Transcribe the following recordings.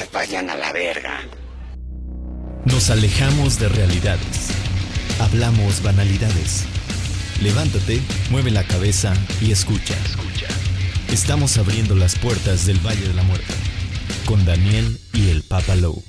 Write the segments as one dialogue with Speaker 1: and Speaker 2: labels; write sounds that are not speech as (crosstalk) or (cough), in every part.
Speaker 1: se vayan a la verga.
Speaker 2: Nos alejamos de realidades. Hablamos banalidades. Levántate, mueve la cabeza y escucha. Escucha. Estamos abriendo las puertas del Valle de la Muerte con Daniel y el Papa Lowe.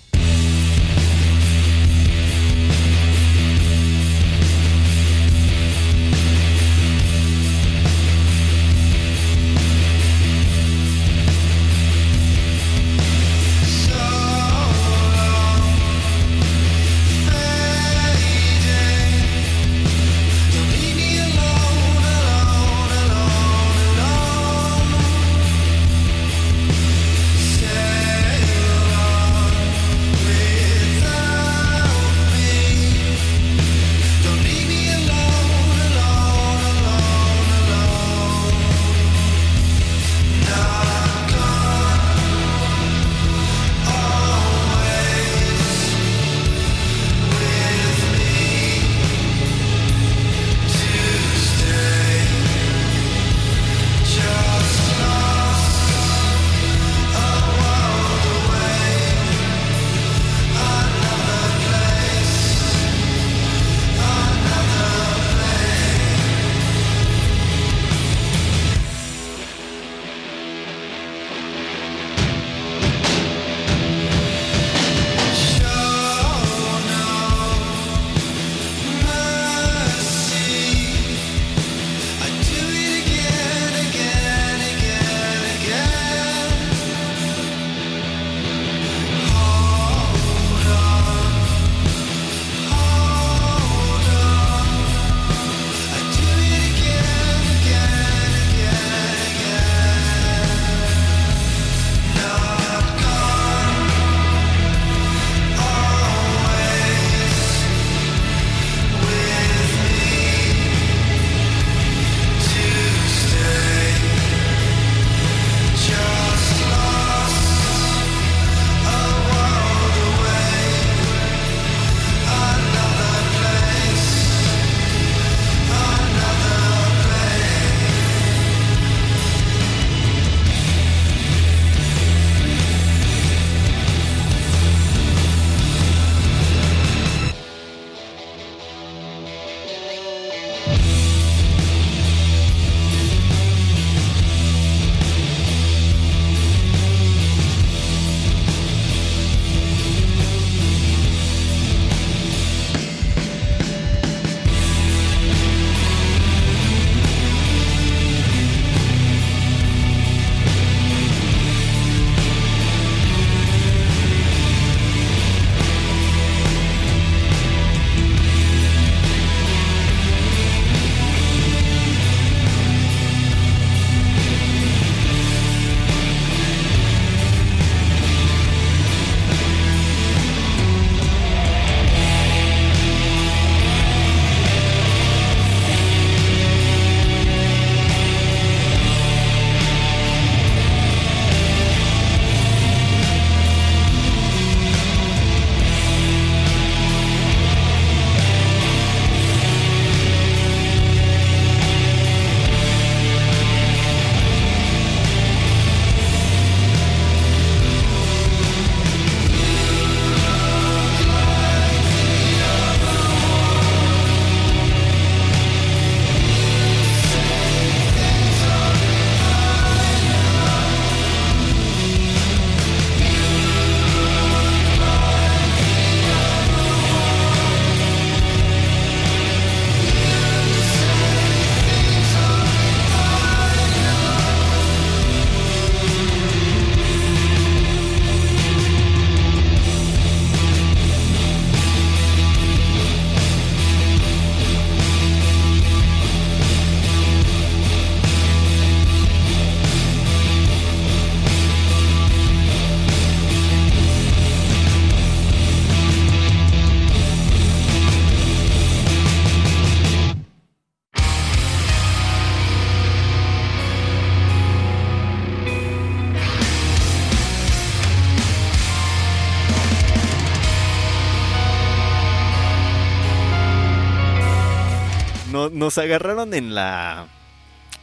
Speaker 3: Nos agarraron en la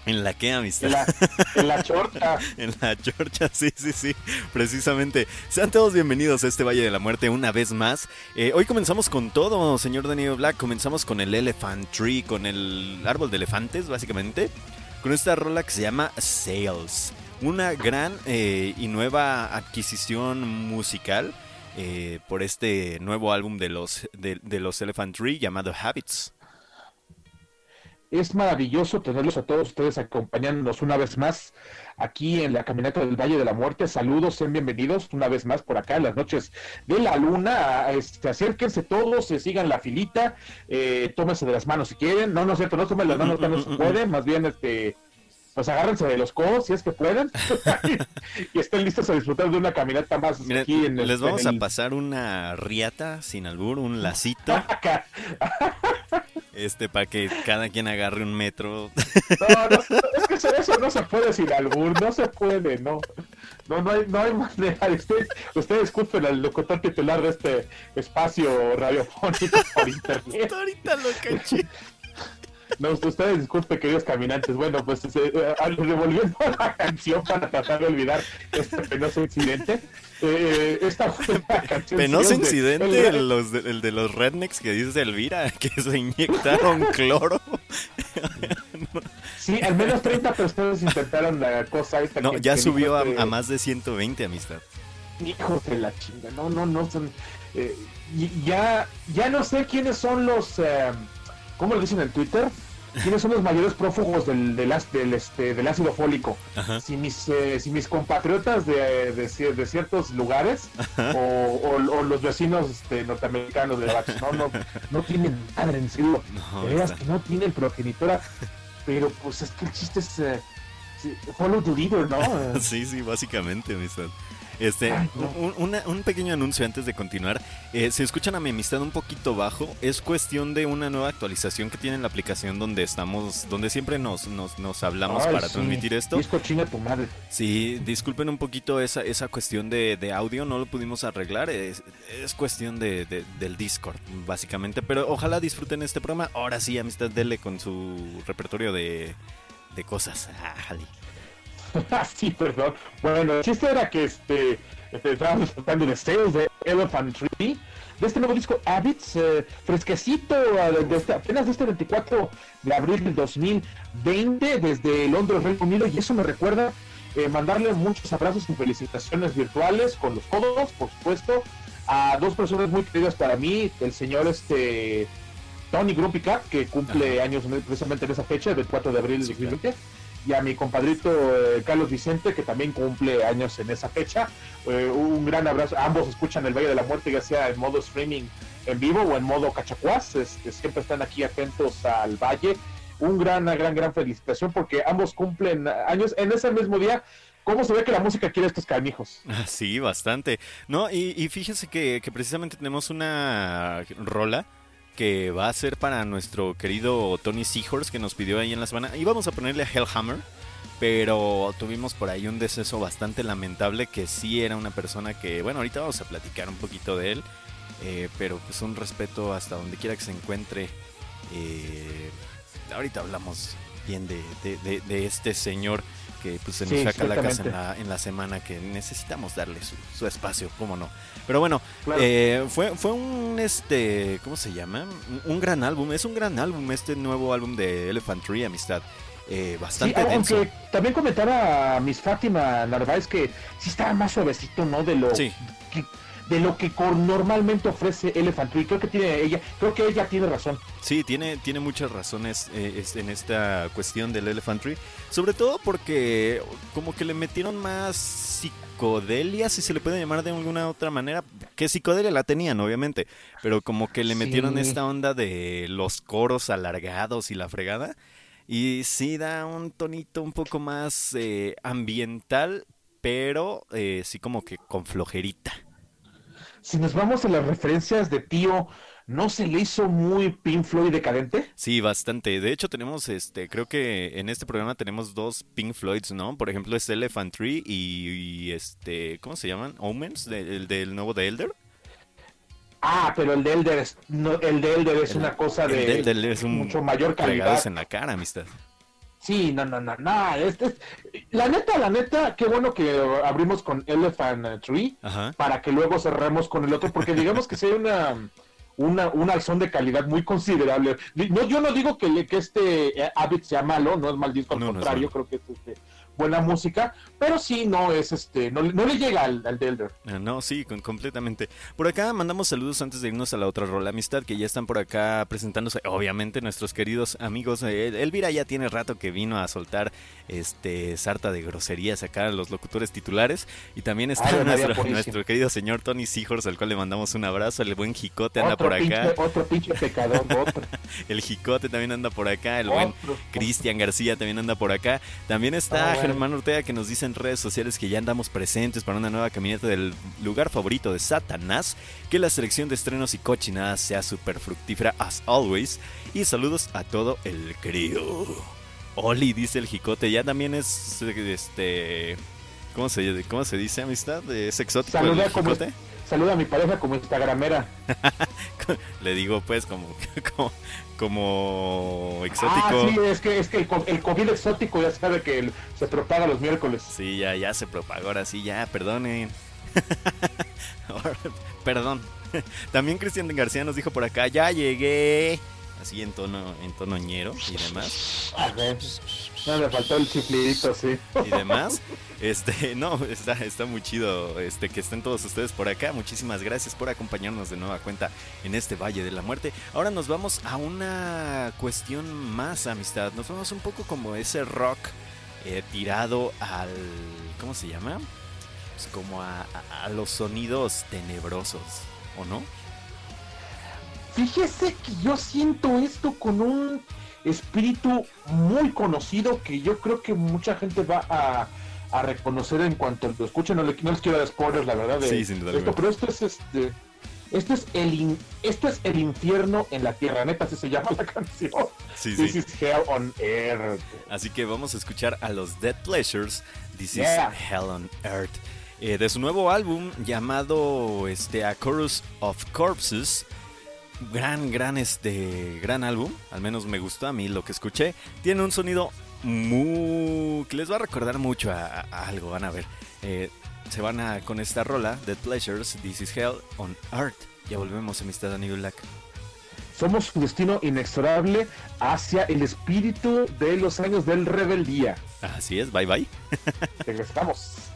Speaker 4: ¿En la qué, amistad?
Speaker 1: En la, chorcha. (laughs)
Speaker 4: en la chorcha, sí, sí, sí, precisamente. Sean todos bienvenidos a este Valle de la Muerte una vez más. Eh, hoy comenzamos con todo, señor Daniel Black. Comenzamos con el Elephant Tree, con el árbol de elefantes, básicamente. Con esta rola que se llama Sales. Una gran eh, y nueva adquisición musical eh, por este nuevo álbum de los, de los Elephant Tree llamado Habits.
Speaker 1: Es maravilloso tenerlos a todos ustedes acompañándonos una vez más aquí en la caminata del Valle de la Muerte. Saludos, sean bienvenidos una vez más por acá en las noches de la luna. Este, acérquense todos, se sigan la filita, eh, tómense de las manos si quieren. No, no es cierto, no tomen las manos, no se pueden, más bien este pues agárrense de los codos si es que pueden (laughs) (laughs) y estén listos a disfrutar de una caminata más aquí en
Speaker 4: el, Les vamos a pasar una riata sin albur, un lacito. (laughs) este para que cada quien agarre un metro.
Speaker 1: No, no, es que eso no se puede sin albur, no se puede, no. No, no hay, no hay manera. (laughs) Usted, usted disculpen al locutor titular de este espacio radiofónico por (laughs) internet.
Speaker 4: Ahorita lo caché.
Speaker 1: No, ustedes disculpen, queridos caminantes. Bueno, pues eh, eh revolviendo (laughs) la canción para tratar de olvidar este penoso incidente. Eh, esta
Speaker 4: canción. Penoso incidente, el, los de, el de los rednecks que dice Elvira, (laughs) que se inyectaron cloro.
Speaker 1: Sí, al menos 30 personas intentaron la cosa esta.
Speaker 4: No, ya subió a, más de 120, amistad.
Speaker 1: Hijos de la chinga, no, no, no son. Eh, ya, ya no sé quiénes son los. Eh, ¿Cómo lo dicen en Twitter? ¿Quiénes son los mayores prófugos del, del, este, del ácido fólico? Si mis, eh, si mis compatriotas de, de, ciertos lugares o, los vecinos este, norteamericanos de la no, no, no tienen madre, en serio. No, de veras que no tienen progenitora. Pero pues es que el chiste es eh, follow the leader, ¿no? (laughs)
Speaker 4: sí, sí, básicamente, amistad. Este, un, pequeño anuncio antes de continuar. Eh, si escuchan a mi amistad un poquito bajo, es cuestión de una nueva actualización que tiene la aplicación donde estamos, donde siempre nos, nos, hablamos para transmitir esto.
Speaker 1: Disco tu madre.
Speaker 4: Sí, disculpen un poquito esa, esa cuestión de, audio, no lo pudimos arreglar. Es, cuestión de, del Discord, básicamente. Pero ojalá disfruten este programa. Ahora sí, amistad, dele con su repertorio de, de cosas. Ah, (laughs)
Speaker 1: sí, perdón. Bueno, el chiste era que este, este estábamos tratando de Sales de Elephant Tree, de este nuevo disco Habits, eh, fresquecito, este, apenas de este 24 de abril del 2020, desde Londres, Reino Unido, y eso me recuerda eh, mandarle muchos abrazos y felicitaciones virtuales con los codos, por supuesto, a dos personas muy queridas para mí, el señor este Tony Grupica, que cumple años precisamente en esa fecha, del 4 de abril del 2020 y a mi compadrito eh, Carlos Vicente, que también cumple años en esa fecha. Eh, un gran abrazo. Ambos escuchan el Valle de la Muerte, ya sea en modo streaming en vivo o en modo cachacuás. Este, siempre están aquí atentos al Valle. Un gran, gran, gran felicitación porque ambos cumplen años en ese mismo día. ¿Cómo se ve que la música quiere estos canijos?
Speaker 4: Ah, sí, bastante. No, y, y fíjense que, que precisamente tenemos una rola que va a ser para nuestro querido Tony Seahorse que nos pidió ahí en la semana. Íbamos a ponerle a Hellhammer, pero tuvimos por ahí un deceso bastante lamentable que sí era una persona que, bueno, ahorita vamos a platicar un poquito de él, eh, pero pues un respeto hasta donde quiera que se encuentre. Eh, ahorita hablamos bien de, de este señor que pues se nos saca la casa en la, en la, semana que necesitamos darle su, espacio, cómo no. Pero bueno, eh, fue, fue un este, ¿cómo se llama? Un, gran álbum, es un gran álbum este nuevo álbum de Elephant Tree, Amistad. Eh, bastante denso. Aunque
Speaker 1: también comentaba Miss Fátima Narváez que sí estaba más suavecito, ¿no? De lo
Speaker 4: sí
Speaker 1: de lo que normalmente ofrece Elephant Tree. Creo que tiene ella, creo que ella tiene razón.
Speaker 4: Sí, tiene, tiene muchas razones eh, en esta cuestión del Elephant Tree. Sobre todo porque como que le metieron más psicodelia, si se le puede llamar de alguna otra manera. Que psicodelia la tenían, obviamente. Pero como que le metieron esta onda de los coros alargados y la fregada. Y sí da un tonito un poco más eh, ambiental, pero eh, sí como que con flojerita
Speaker 1: si nos vamos a las referencias de Tío, ¿no se le hizo muy Pink Floyd decadente?
Speaker 4: Sí, bastante. De hecho, tenemos, este, creo que en este programa tenemos dos Pink Floyds, ¿no? Por ejemplo, es Elephant Tree y, este, ¿cómo se llaman? Omens, el del nuevo de Elder.
Speaker 1: Ah, pero el de Elder es, el de Elder es una cosa de
Speaker 4: es un mucho mayor calidad. en la cara, amistad.
Speaker 1: Sí, no, no, no, no. Este La neta, la neta, qué bueno que abrimos con Elephant Tree para que luego cerremos con el otro, porque digamos que sea una una, una acción de calidad muy considerable. No, yo no digo que, que este Abbott sea malo, no es mal disco, al contrario, creo que es este, buena música, pero sí no es este, no, no le llega al, al Delder.
Speaker 4: Ah, no, sí, completamente. Por acá mandamos saludos antes de irnos a la otra rola amistad, que ya están por acá presentándose, obviamente, nuestros queridos amigos. Eh, Elvira ya tiene rato que vino a soltar este sarta de groserías acá a los locutores titulares. Y también está nuestro, nuestro, querido señor Tony Seahorse, al cual le mandamos un abrazo. El buen Jicote anda por acá.
Speaker 1: otro pinche pecador, (laughs) otro.
Speaker 4: el Jicote también anda por acá. El buen Cristian García también anda por acá. También está ah, hermano Ortega que nos dice en redes sociales que ya andamos presentes para una nueva caminata del lugar favorito de Satanás. Que la selección de estrenos y cochinadas sea súper fructífera as always. Y saludos a todo el crío. Oli, dice el jicote, ya también es este. ¿Cómo se, cómo se dice amistad? ¿Es exótico
Speaker 1: Saluda el jicote? saluda a mi pareja como instagramera. (laughs)
Speaker 4: Le digo pues como, (laughs) como, como exótico. Ah,
Speaker 1: sí, es que, es que el, COVID exótico ya sabe que se propaga los miércoles.
Speaker 4: Sí, ya, ya se propagó, ahora sí, ya, perdonen. (laughs) Perdón. También Cristian García nos dijo por acá, ya llegué. Así en tono, en tono ñero y demás.
Speaker 1: A ver, no, me faltó el chiflidito, sí.
Speaker 4: Y demás. Este, no, está, está muy chido este, que estén todos ustedes por acá. Muchísimas gracias por acompañarnos de nueva cuenta en este Valle de la Muerte. Ahora nos vamos a una cuestión más, amistad. Nos vamos un poco como ese rock eh, tirado al. ¿Cómo se llama? Pues como a, a los sonidos tenebrosos, ¿o no?
Speaker 1: Fíjese que yo siento esto con un espíritu muy conocido que yo creo que mucha gente va a a reconocer en cuanto lo escuchen. No, les quiero dar spoilers, la verdad, de, esto, pero esto es este. Esto es, el esto es el infierno en la tierra, neta, así se llama (laughs) la canción. This is hell on earth.
Speaker 4: Así que vamos a escuchar a los Dead Pleasures. This is hell on earth. Eh, de su nuevo álbum llamado este, A Chorus of Corpses. Gran, gran, este, gran álbum. Al menos me gustó a mí lo que escuché. Tiene un sonido muy, que les va a recordar mucho a, algo, van a ver. Eh, se van a con esta rola, The Pleasures, This is Hell on Earth. Ya volvemos, amistad a Black.
Speaker 1: Somos su destino inexorable hacia el espíritu de los años del rebeldía.
Speaker 4: Así es, bye bye. (laughs)
Speaker 1: Regresamos.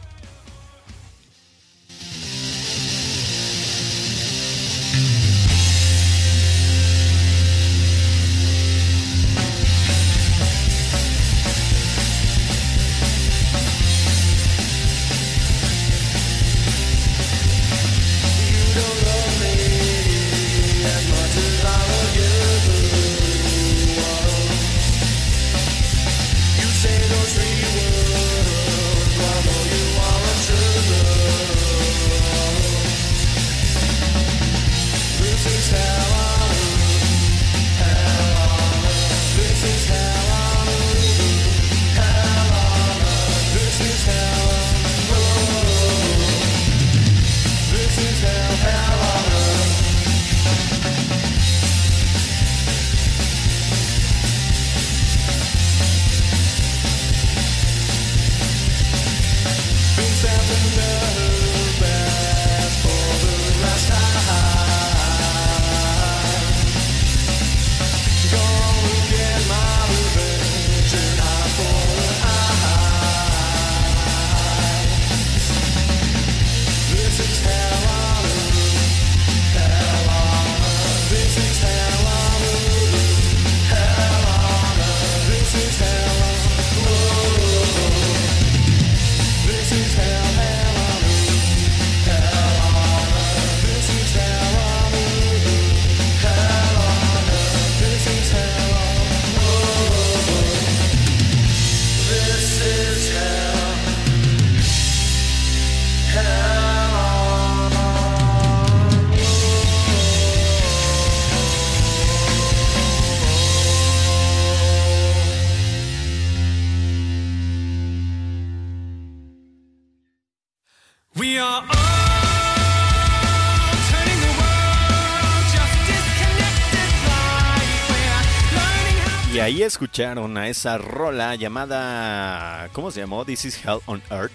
Speaker 4: Escucharon a esa rola llamada, ¿cómo se llamó? This is Hell on Earth.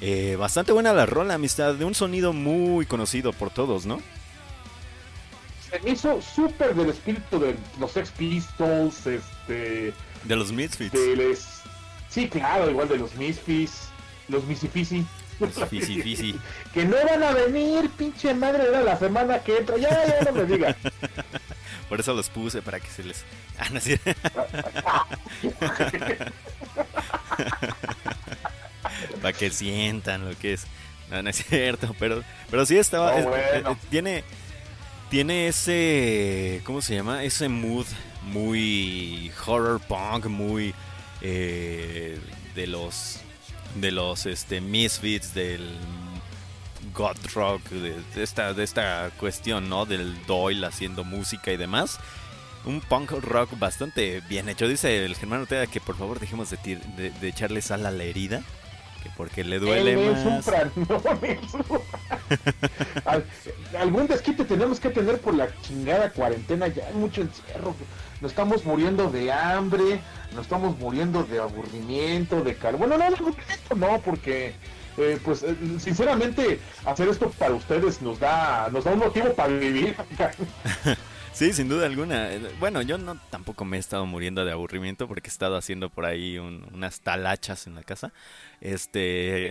Speaker 4: Eh, bastante buena la rola, amistad, de un sonido muy conocido por todos, ¿no?
Speaker 1: Hizo súper del espíritu de los Sex Pistols, este...
Speaker 4: De los Misfits.
Speaker 1: Sí, claro, igual de los Misfits, los Misifisi.
Speaker 4: Los (laughs)
Speaker 1: que no van a venir, pinche madre, era la semana que entra. Ya, ya no me digas. (laughs)
Speaker 4: Por eso los puse, para que se les... (laughs) Ah, no, (laughs) para que sientan lo que es. No, no es cierto, pero, pero sí estaba... Eh, tiene, tiene ese... ¿Cómo se llama? Ese mood muy horror punk, muy... Eh, de los de los este misfits del god rock de, esta de esta cuestión no del Doyle haciendo música y demás. Un punk rock bastante bien hecho. Dice el Germán Ortega que por favor dejemos de, de, echarle sal a la herida que porque le duele más. (laughs)
Speaker 1: algún desquite tenemos que tener por la chingada cuarentena ya hay mucho encierro. Nos estamos muriendo de hambre, nos estamos muriendo de aburrimiento, de calor. Bueno, no, no, no, porque eh, pues eh, sinceramente hacer esto para ustedes nos da nos da un motivo para vivir. (laughs)
Speaker 4: Sí, sin duda alguna. Bueno, yo no tampoco me he estado muriendo de aburrimiento porque he estado haciendo por ahí unas talachas en la casa. Este,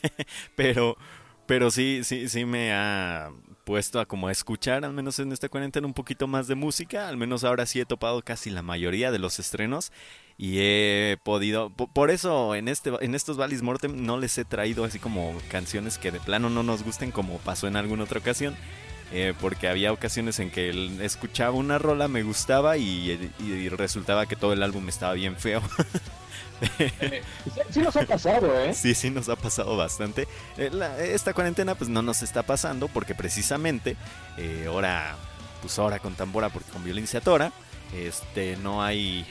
Speaker 4: (laughs) pero pero sí, sí, sí me ha puesto a como escuchar, al menos en esta cuarentena, un poquito más de música. Al menos ahora sí he topado casi la mayoría de los estrenos y he podido. Por eso en este en estos Valis Mortem no les he traído así como canciones que de plano no nos gusten, como pasó en alguna otra ocasión. Eh, porque había ocasiones en que escuchaba una rola, me gustaba y, y resultaba que todo el álbum estaba bien feo.
Speaker 1: sí nos ha pasado, ¿eh?
Speaker 4: Sí, sí nos ha pasado bastante. Eh, esta cuarentena pues no nos está pasando porque precisamente eh, ahora, pues ahora con tambora porque con violencia tora, este, no hay,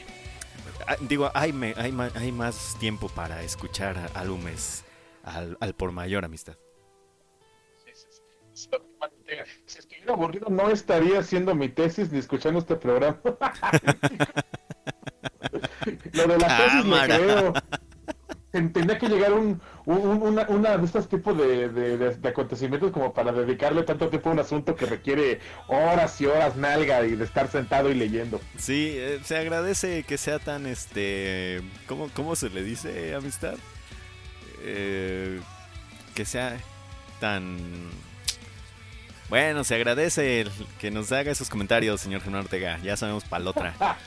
Speaker 4: digo, hay, hay, hay más tiempo para escuchar álbumes al, al por mayor amistad.
Speaker 1: Si estuviera aburrido no estaría haciendo mi tesis ni escuchando este programa. (laughs) Lo de la tesis me creo. Tendría que llegar un, una, de estos tipos de, acontecimientos como para dedicarle tanto tiempo a un asunto que requiere horas y horas nalga y de estar sentado y leyendo.
Speaker 4: Sí, eh, se agradece que sea tan, este, ¿cómo, cómo se le dice, amistad? Eh, que sea tan bueno, se agradece que nos haga esos comentarios, señor Germán Ortega. Ya sabemos para la otra. (laughs)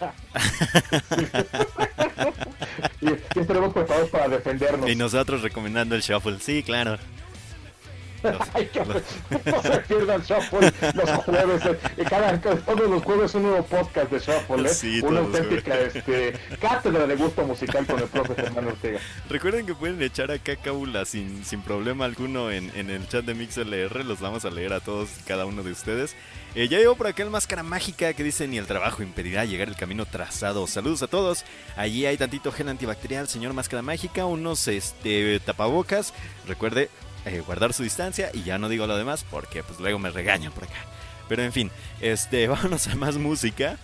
Speaker 1: y, estaremos preparados para defendernos.
Speaker 4: Y nosotros recomendando el shuffle. Sí, claro. (laughs)
Speaker 1: no se pierdan Shuffle los jueves. Eh, cada, todos los jueves un nuevo podcast de Shuffle. ¿eh? Una auténtica este, cátedra de gusto musical con el profe Germán Ortega.
Speaker 4: Recuerden que pueden echar acá cábula sin, sin problema alguno en, en el chat de MixLR. Los vamos a leer a todos cada uno de ustedes. Eh, ya llegó por acá el Máscara Mágica que dice ni el trabajo impedirá llegar el camino trazado. Saludos a todos. Allí hay tantito gel antibacterial, señor Máscara Mágica, unos este, tapabocas. Recuerde, eh, guardar su distancia y ya no digo lo demás porque pues luego me regañan por acá. Pero en fin, este, (laughs) vámonos a más música.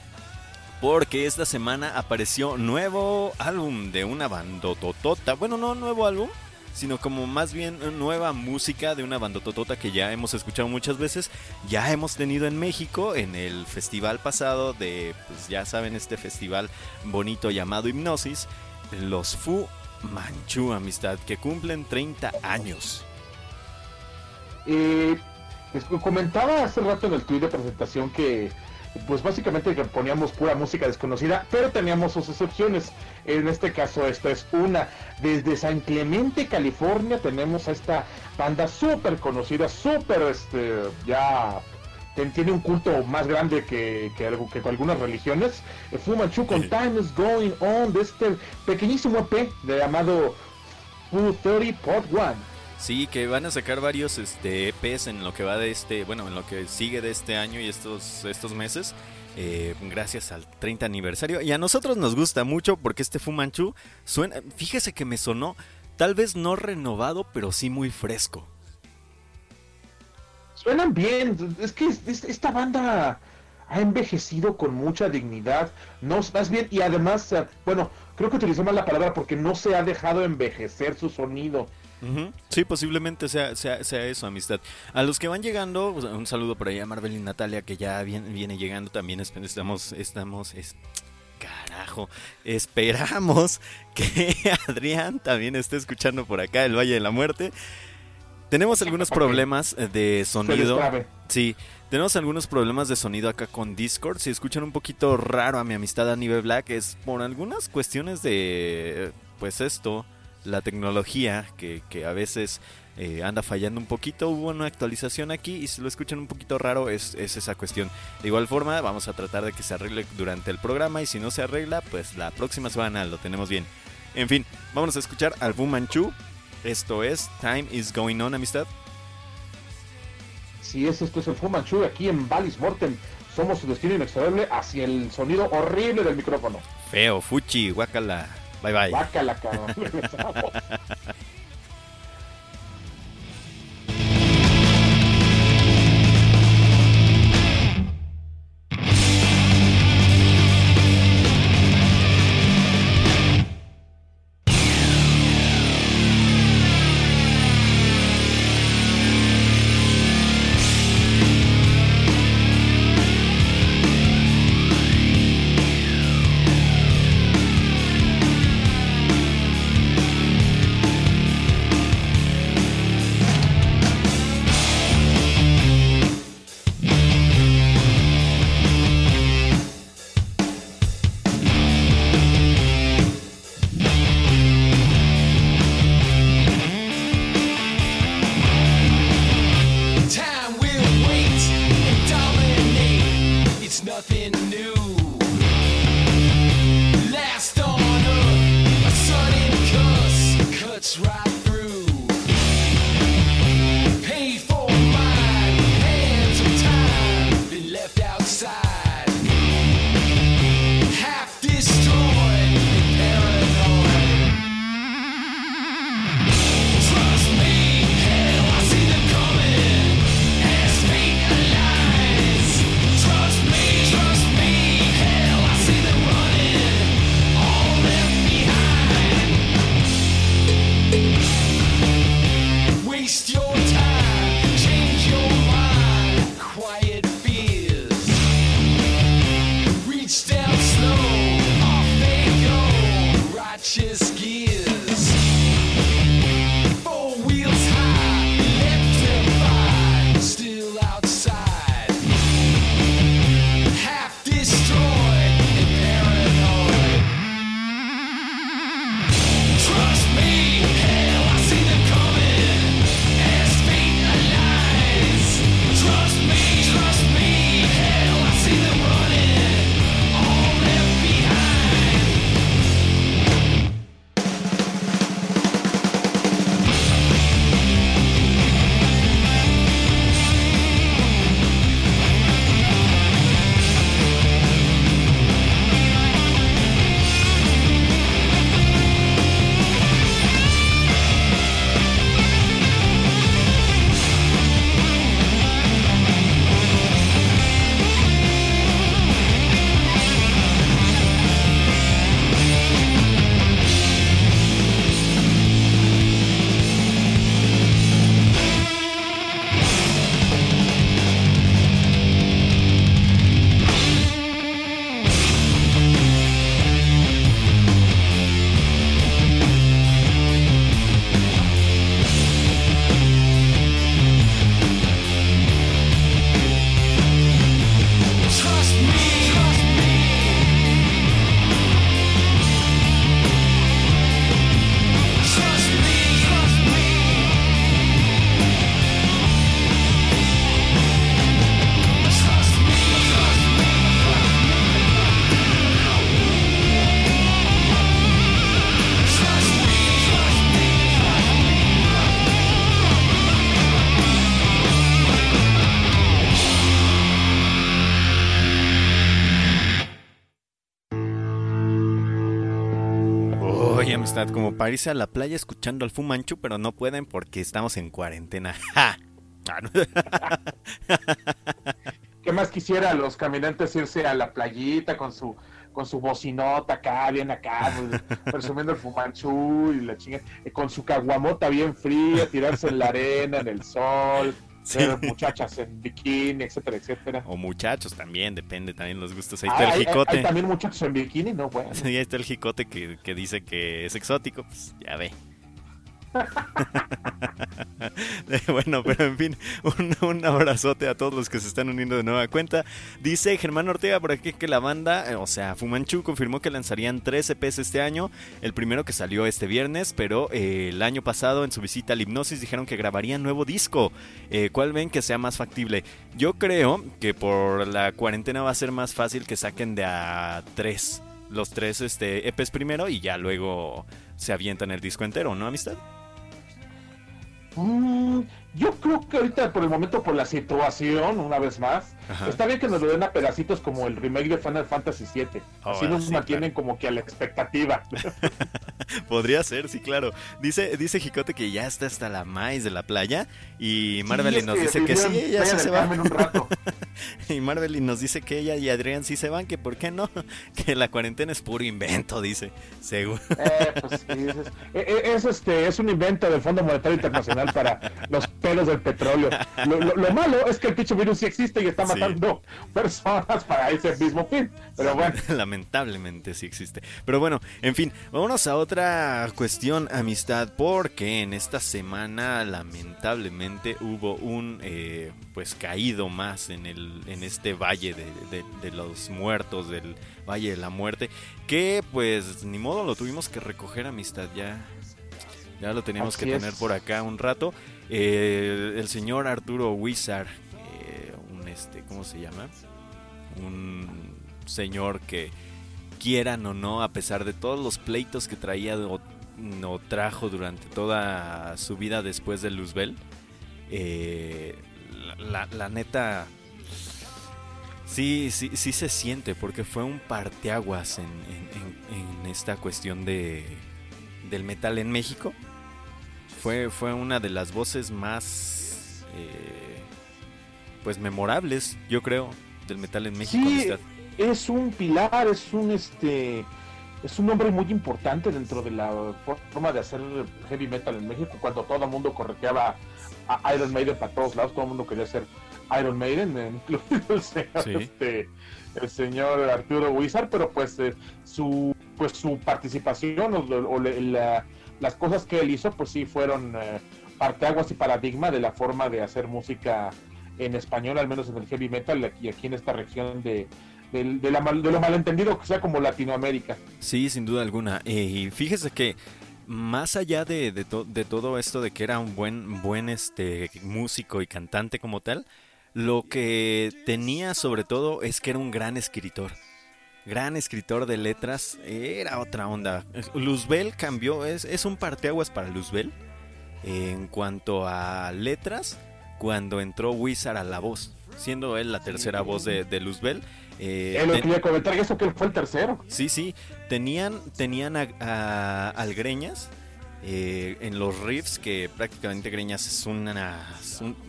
Speaker 4: Porque esta semana apareció nuevo álbum de una bandototota. Bueno, no nuevo álbum, sino como más bien nueva música de una bandototota que ya hemos escuchado muchas veces. Ya hemos tenido en México en el festival pasado de, pues ya saben, este festival bonito llamado Hipnosis. Los Fu Manchu, amistad, que cumplen 30 años.
Speaker 1: Eh, les comentaba hace rato en el tweet de presentación que pues básicamente que poníamos pura música desconocida, pero teníamos sus excepciones. En este caso, esta es una. Desde San Clemente, California, tenemos a esta banda súper conocida, súper, este, ya tiene un culto más grande que, que, que algunas religiones. Fumanchu con Time is Going On, de este pequeñísimo EP de llamado Full 30 Part 1.
Speaker 4: Sí, que van a sacar varios este, EPs en lo que va de este, bueno, en lo que sigue de este año y estos, estos meses. Eh, gracias al 30 aniversario. Y a nosotros nos gusta mucho porque este Fumanchu suena, fíjese que me sonó, tal vez no renovado, pero sí muy fresco.
Speaker 1: Suenan bien, es que esta banda ha envejecido con mucha dignidad, no más bien, y además, bueno, creo que utilizó mal la palabra porque no se ha dejado envejecer su sonido.
Speaker 2: Sí, posiblemente sea, sea, sea, eso, amistad. A los que van llegando, pues, un saludo por ahí a Marvel y Natalia, que ya viene, viene llegando también. Estamos, estamos, es, carajo, esperamos (laughs) que Adrián también esté escuchando por acá el Valle de la Muerte. Tenemos algunos problemas eh, de sonido. Sí, tenemos algunos problemas de sonido acá con Discord. Si escuchan un poquito raro a mi amistad a nivel Black, es por algunas cuestiones de, pues esto, la tecnología que, que a veces eh, anda fallando un poquito. Hubo una actualización aquí y si lo escuchan un poquito raro es, es, esa cuestión. De igual forma, vamos a tratar de que se arregle durante el programa y si no se arregla, pues la próxima semana lo tenemos bien. En fin, vamos a escuchar al Fu Manchu. Esto es Time is Going On, amistad.
Speaker 1: Si es, esto es el Fu Manchu aquí en Valis Mortem. Somos su destino inexorable hacia el sonido horrible del micrófono.
Speaker 2: Feo, fuchi, guacala. Bye bye. (laughs) para irse a la playa escuchando al Fumanchu, pero no pueden porque estamos en cuarentena. (laughs)
Speaker 1: ¿Qué más quisiera los caminantes irse a la playita con su con su bocinota acá, bien acá, pues, (laughs) presumiendo el fumanchú y la chingada, con su caguamota bien fría, tirarse en la arena, en el sol, ver muchachas en bikini, etcétera, etcétera.
Speaker 4: O muchachos también, depende también los gustos. Ahí está el jicote.
Speaker 1: Hay, también muchachos en bikini, ¿no? Bueno. (laughs)
Speaker 4: Sí, ahí está el jicote que, que dice que es exótico, pues ya ve. (laughs) bueno, pero en fin, un, abrazote a todos los que se están uniendo de nueva cuenta. Dice Germán Ortega por aquí que la banda, eh, o sea, Fumanchu confirmó que lanzarían tres EPs este año. El primero que salió este viernes, pero eh, el año pasado en su visita al Hipnosis dijeron que grabarían nuevo disco. Eh, ¿Cuál ven que sea más factible? Yo creo que por la cuarentena va a ser más fácil que saquen de a tres. Los tres este, EPs primero y ya luego se avientan el disco entero, ¿no, amistad?
Speaker 1: Mm, yo creo que ahorita por el momento por la situación, una vez más, está bien que nos lo den a pedacitos como el remake de Final Fantasy VII. Así nos mantienen como que a la expectativa. (laughs)
Speaker 4: Podría ser, sí, claro. Dice, dice Jicote que ya está hasta la maíz de la playa y Marvel nos dice que sí, ella sí se va. Un rato. (laughs) y Marvel nos dice que ella y Adrián sí se van, que por qué no, (laughs) que la cuarentena es puro invento, dice, seguro.
Speaker 1: Eh, pues sí, es, es, este, es un invento del Fondo Monetario Internacional para los pelos del petróleo. Lo, malo es que el pinche virus sí existe y está matando personas para ese mismo fin. Pero bueno. (laughs)
Speaker 4: Lamentablemente sí existe. Pero bueno, en fin, vámonos a otra cuestión, amistad, porque en esta semana lamentablemente hubo un eh, pues caído más en el en este valle de, de los muertos del Valle de la Muerte, que pues ni modo lo tuvimos que recoger amistad ya ya lo teníamos que tener por acá un rato. Eh, el señor Arturo Wizard, eh, un este, ¿cómo se llama? Un señor que quieran o no, a pesar de todos los pleitos que traía o, trajo durante toda su vida después de Luzbel, eh, la, neta sí, sí, sí se siente porque fue un parteaguas en, en esta cuestión de, del metal en México fue, fue una de las voces más eh, pues memorables, yo creo, del metal en México.
Speaker 1: Sí, es un pilar, es un este es un hombre muy importante dentro de la forma de hacer heavy metal en México, cuando todo el mundo correteaba a Iron Maiden para todos lados, todo el mundo quería ser Iron Maiden, (laughs) incluido el señor, este, el señor Arturo Wizard, pero pues eh, su pues su participación o, la, las cosas que él hizo, pues sí fueron eh, parteaguas y paradigma de la forma de hacer música en español, al menos en el heavy metal, y aquí en esta región de, de, lo malentendido que sea como Latinoamérica.
Speaker 4: Sí, sin duda alguna. Y fíjese que más allá de, de, todo esto de que era un buen, buen este, músico y cantante como tal, lo que tenía sobre todo es que era un gran escritor gran escritor de letras, era otra onda. Luzbel cambió, es, es un parteaguas para Luzbel en cuanto a letras cuando entró Wizard a la voz, siendo él la tercera voz de, de Luzbel.
Speaker 1: Eh, eh lo quería comentar eso que él fue el tercero.
Speaker 4: Sí, sí, tenían, tenían a Algreñas eh, en los riffs, que prácticamente Greñas es una,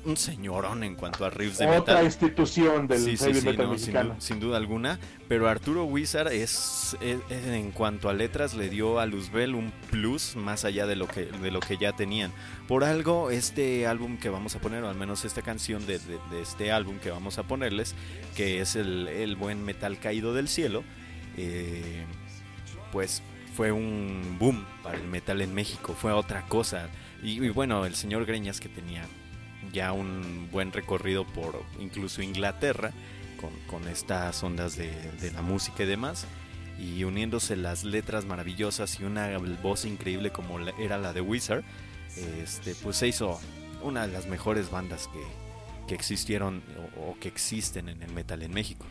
Speaker 4: un, señorón en cuanto a riffs de
Speaker 1: Otra institución del metal mexicano.
Speaker 4: Sin, duda alguna, pero Arturo Wizard es, en cuanto a letras le dio a Luzbel un plus más allá de lo que de lo que ya tenían. Por algo este álbum que vamos a poner, o al menos esta canción de, este álbum que vamos a ponerles, que es el, buen metal caído del cielo, eh, pues fue un boom para el metal en México, fue otra cosa. Y, bueno, el señor Greñas que tenía ya un buen recorrido por incluso Inglaterra con, estas ondas de, la música y demás. Y uniéndose las letras maravillosas y una voz increíble como era la de Wizard, este, pues se hizo una de las mejores bandas que, que existieron o que existen en el metal en México.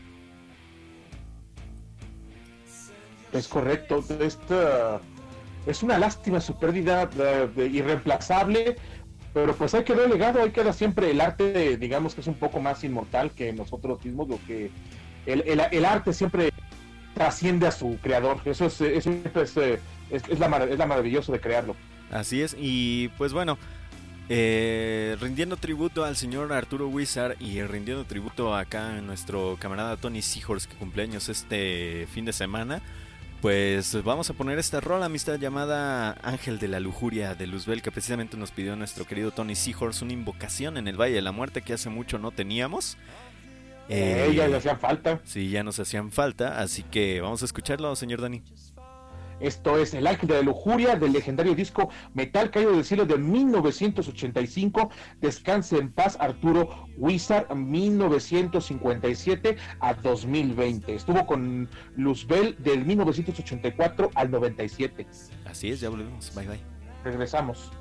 Speaker 1: Es correcto. Esta, es una lástima su pérdida de, irreemplazable, pero pues hay que ver legado, ahí queda siempre el arte, digamos que es un poco más inmortal que nosotros mismos, lo que el, arte siempre trasciende a su creador. Eso es, es, es, la, es la maravilloso de crearlo.
Speaker 4: Así es, y pues bueno, Eh, rindiendo tributo al señor Arturo Wizard y rindiendo tributo acá a nuestro camarada Tony Seahorse que cumpleaños este fin de semana. Pues vamos a poner esta rola, amistad, llamada Ángel de la Lujuria de Luzbel, que precisamente nos pidió nuestro querido Tony Seahorse, una invocación en el Valle de la Muerte que hace mucho no teníamos.
Speaker 1: Eh, ya nos hacían falta.
Speaker 4: Sí, ya nos hacían falta, así que vamos a escucharlo, señor Dani.
Speaker 1: Esto es El Ángel de la Lujuria del legendario disco Metal Caído del Cielo de 1985. Descanse en paz Arturo Wizard 1957 a 2020. Estuvo con Luzbel del 1984 al 97.
Speaker 4: Así es, ya volvemos. Bye bye.
Speaker 1: Regresamos.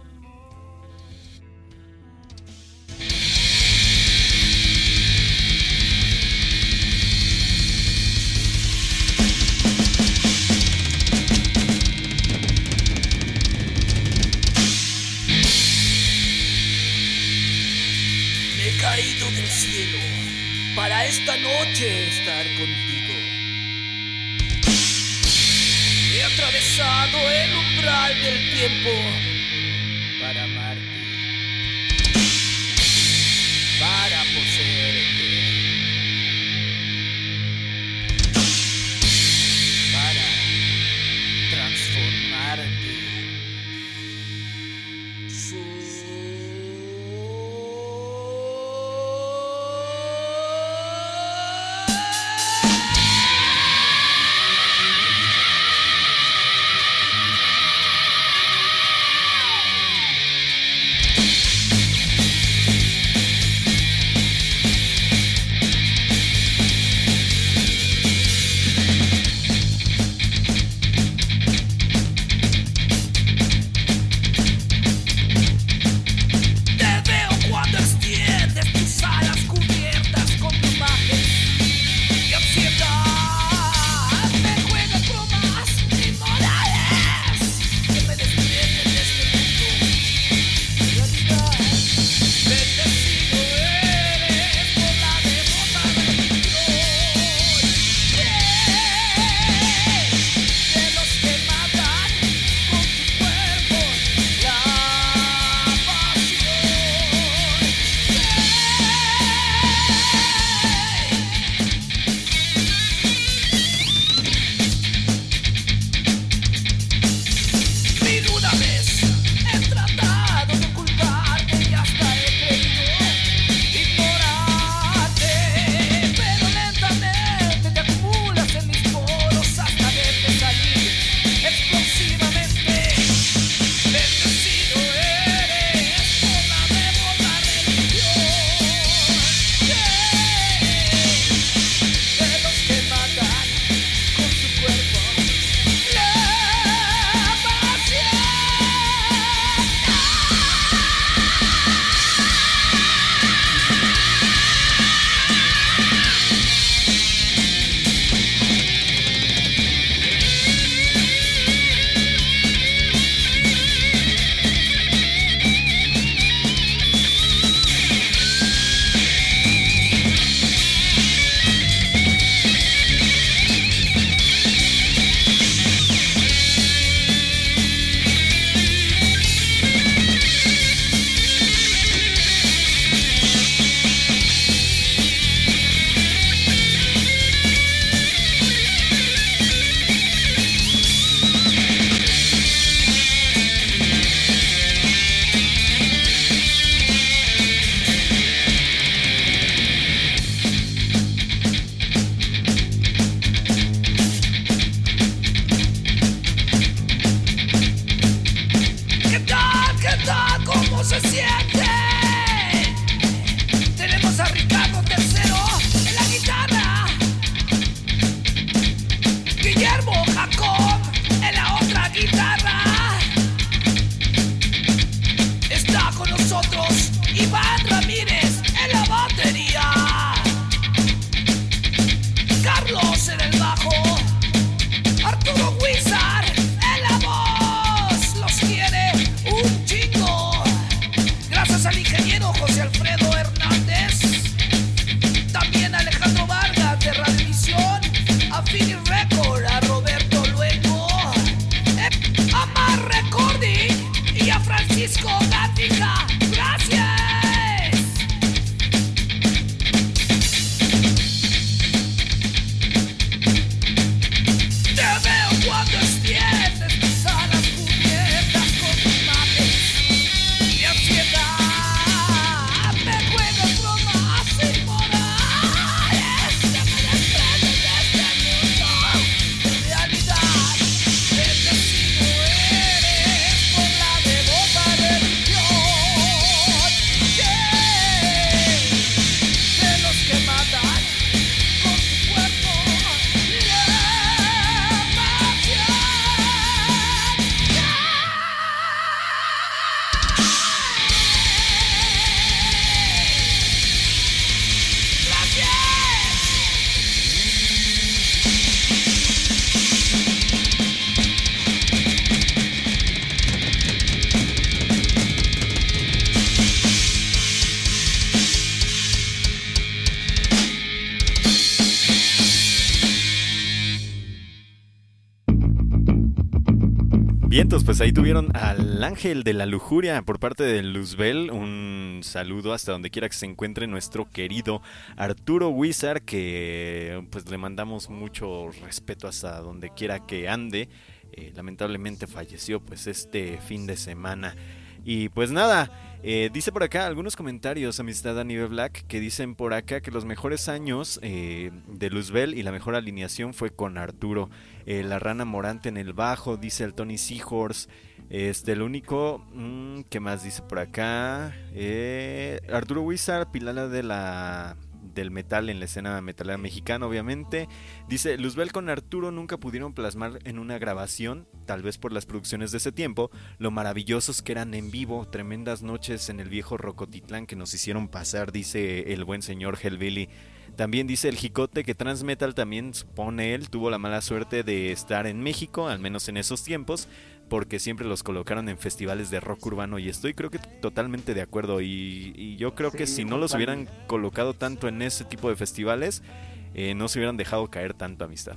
Speaker 5: Para esta noche estar contigo. He atravesado el umbral del tiempo para amarte,
Speaker 4: ahí tuvieron al ángel de la lujuria por parte de Luzbel. Un saludo hasta donde quiera que se encuentre nuestro querido Arturo Wizard, que pues le mandamos mucho respeto hasta donde quiera que ande. Eh, lamentablemente falleció pues este fin de semana. Y pues nada, eh, dice por acá algunos comentarios, amistad a nivel Black, que dicen por acá que los mejores años eh, de Luzbel y la mejor alineación fue con Arturo. Eh, la rana morante en el bajo, dice el Tony Seahorse. Este, el único mm, que más dice por acá, Arturo Wizard, Pilala de la del metal en la escena metalera mexicana, obviamente. Dice, Luzbel con Arturo nunca pudieron plasmar en una grabación, tal vez por las producciones de ese tiempo, lo maravillosos que eran en vivo, tremendas noches en el viejo Rocotitlán que nos hicieron pasar, dice el buen señor Hellbilly. También dice el Jicote que Transmetal también, supone él, tuvo la mala suerte de estar en México, al menos en esos tiempos, porque siempre los colocaron en festivales de rock urbano y estoy creo que totalmente de acuerdo y, yo creo que si no los hubieran colocado tanto en ese tipo de festivales, eh, no se hubieran dejado caer tanto amistad.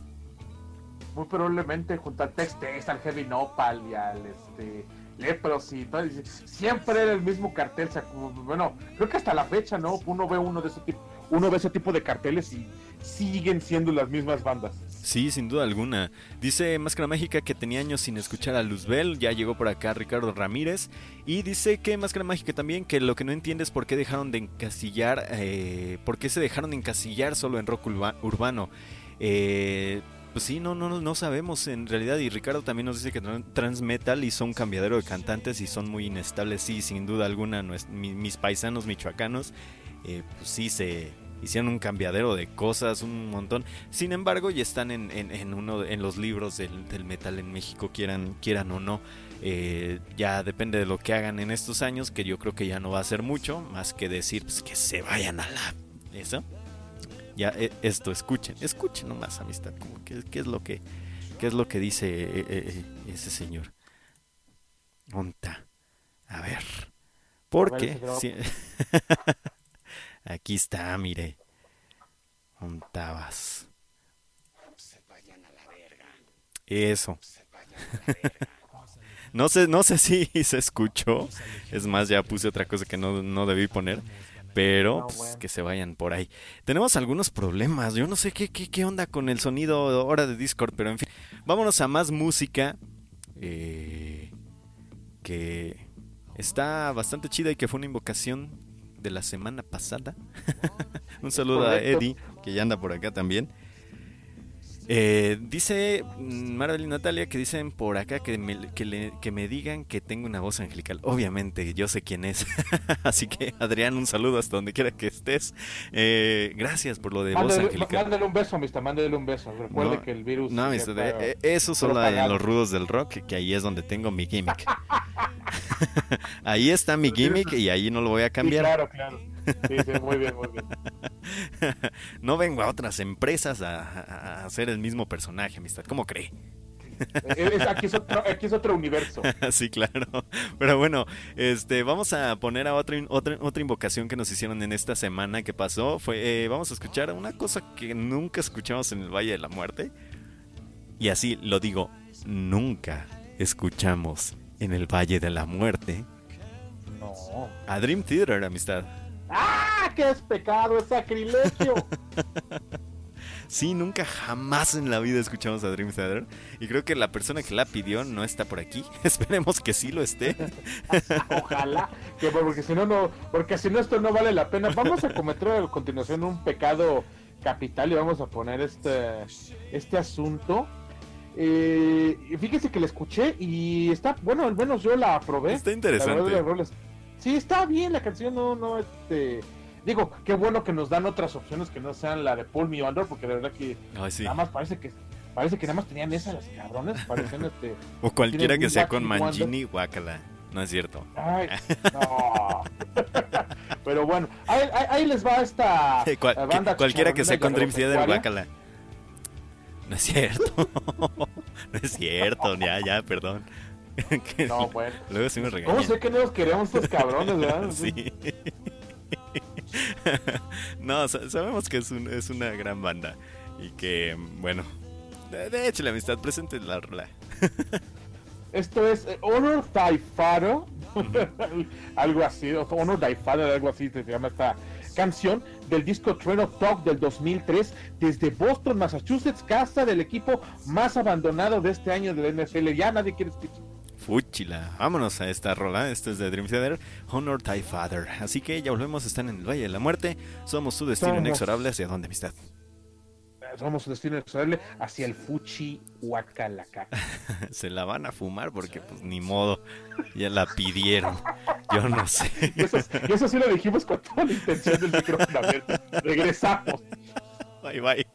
Speaker 1: Muy probablemente junto al Tex al Heavy Nopal y al este, Lepros y todo, siempre era el mismo cartel, bueno, creo que hasta la fecha, ¿no? Uno ve uno de ese tipo, uno ve ese tipo de carteles y siguen siendo las mismas bandas.
Speaker 4: Sí, sin duda alguna. Dice Máscara Mágica que tenía años sin escuchar a Luzbel, ya llegó por acá Ricardo Ramírez. Y dice que Máscara Mágica también que lo que no entiende es por qué dejaron de encasillar, eh, por qué se dejaron de encasillar solo en rock urbano. Eh, pues sí, no, no, no sabemos en realidad. Y Ricardo también nos dice que Transmetal hizo un cambiadero de cantantes y son muy inestables. Sí, sin duda alguna, mis, paisanos michoacanos, eh, pues sí se hicieron un cambiadero de cosas, un montón. Sin embargo, ya están en, en, uno, en los libros del, metal en México, quieran, quieran o no. Eh, ya depende de lo que hagan en estos años, que yo creo que ya no va a ser mucho, más que decir pues, que se vayan a la... Eso. Ya eh, esto, escuchen, escuchen nomás, amistad, como que, qué es lo que, qué es lo que dice eh, ese señor. Onta. A ver. Porque... (laughs) Aquí está, mire. Montabas. Se vayan a la verga. Eso. (laughs) no sé, no sé si (laughs) se escuchó. Es más, ya puse otra cosa que no, no debí poner. Pero pues, que se vayan por ahí. Tenemos algunos problemas. Yo no sé qué, qué, qué onda con el sonido ahora de Discord. Pero en fin, vámonos a más música. Eh, que está bastante chida y que fue una invocación de la semana pasada. (laughs) Un saludo a Eddie, que ya anda por acá también. Eh, dice mm, Marvel y Natalia que dicen por acá que me, que, me digan que tengo una voz angelical. Obviamente, yo sé quién es. (laughs) Así que, Adrián, un saludo hasta donde quiera que estés. Eh, gracias por lo de voz angelical.
Speaker 1: Mándale un beso, amistad, mándale un beso. Recuerde que el virus.
Speaker 4: No, amistad, eh, eso solo en los rudos del rock, que ahí es donde tengo mi gimmick. (laughs) ahí está mi gimmick y ahí no lo voy a cambiar.
Speaker 1: claro, claro. Sí, sí, muy bien, muy bien. (laughs)
Speaker 4: no vengo a otras empresas a, hacer el mismo personaje, amistad. ¿Cómo cree?
Speaker 1: aquí, es otro, aquí es otro universo. (laughs)
Speaker 4: sí, claro. Pero bueno, este, vamos a poner a otra, otra, otra invocación que nos hicieron en esta semana que pasó. Fue, eh, vamos a escuchar una cosa que nunca escuchamos en el Valle de la Muerte. Y así lo digo, nunca escuchamos en el Valle de la Muerte.
Speaker 1: No.
Speaker 4: A Dream Theater, amistad.
Speaker 1: ¡Ah! ¡Qué es pecado! ¡Es sacrilegio! (laughs)
Speaker 4: sí, nunca jamás en la vida escuchamos a Dream Theater. Y creo que la persona que la pidió no está por aquí. (laughs) Esperemos que sí lo esté. (laughs)
Speaker 1: Ojalá. Que, porque si no, no, porque si no esto no vale la pena. Vamos a cometer a continuación un pecado capital y vamos a poner este, este asunto. Eh, fíjese que la escuché y está, bueno, al menos yo la aprobé.
Speaker 4: Está interesante.
Speaker 1: Sí, está bien la canción, no, no, este... Digo, qué bueno que nos dan otras opciones que no sean la de Paul Mewandor, porque de verdad que nada más parece que parece que nada más tenían esa las cabrones, parecen (laughs) este...
Speaker 4: o cualquiera que sea con Mangini, guácala. No es cierto.
Speaker 1: Ay, no. (laughs) Pero bueno, ahí, les va esta
Speaker 4: banda. cualquiera que sea con Dream Theater, guácala. No es cierto. (laughs) no es cierto, ya, ya, perdón. (laughs)
Speaker 1: no, bueno.
Speaker 4: Luego sí me regañan.
Speaker 1: ¿Cómo sé que no los queremos estos cabrones, verdad? (laughs)
Speaker 4: sí. (laughs) no, sabemos que es, un, es una gran banda. Y que, bueno, de, hecho, la amistad presente la rola.
Speaker 1: Esto es eh, Honor Father, algo así, Honor Father, algo así se llama esta canción del disco Train of Talk del 2003 desde Boston, Massachusetts, casa del equipo más abandonado de este año de la NFL. Ya nadie quiere escuchar.
Speaker 4: Fúchila, vámonos a esta rola. Esto es de Dream Theater, Honor Thy Father. Así que ya volvemos, están en el Valle de la Muerte. Somos su destino
Speaker 1: Somos.
Speaker 4: inexorable. ¿Hacia dónde, amistad?
Speaker 1: Somos su destino inexorable hacia el Fuchi Huacalaca. (laughs)
Speaker 4: Se la van a fumar porque, pues, ni modo. Ya la pidieron. Yo no (laughs) sé.
Speaker 1: Eso, eso sí lo dijimos con toda la intención del micrófono. Regresamos.
Speaker 4: Bye, bye.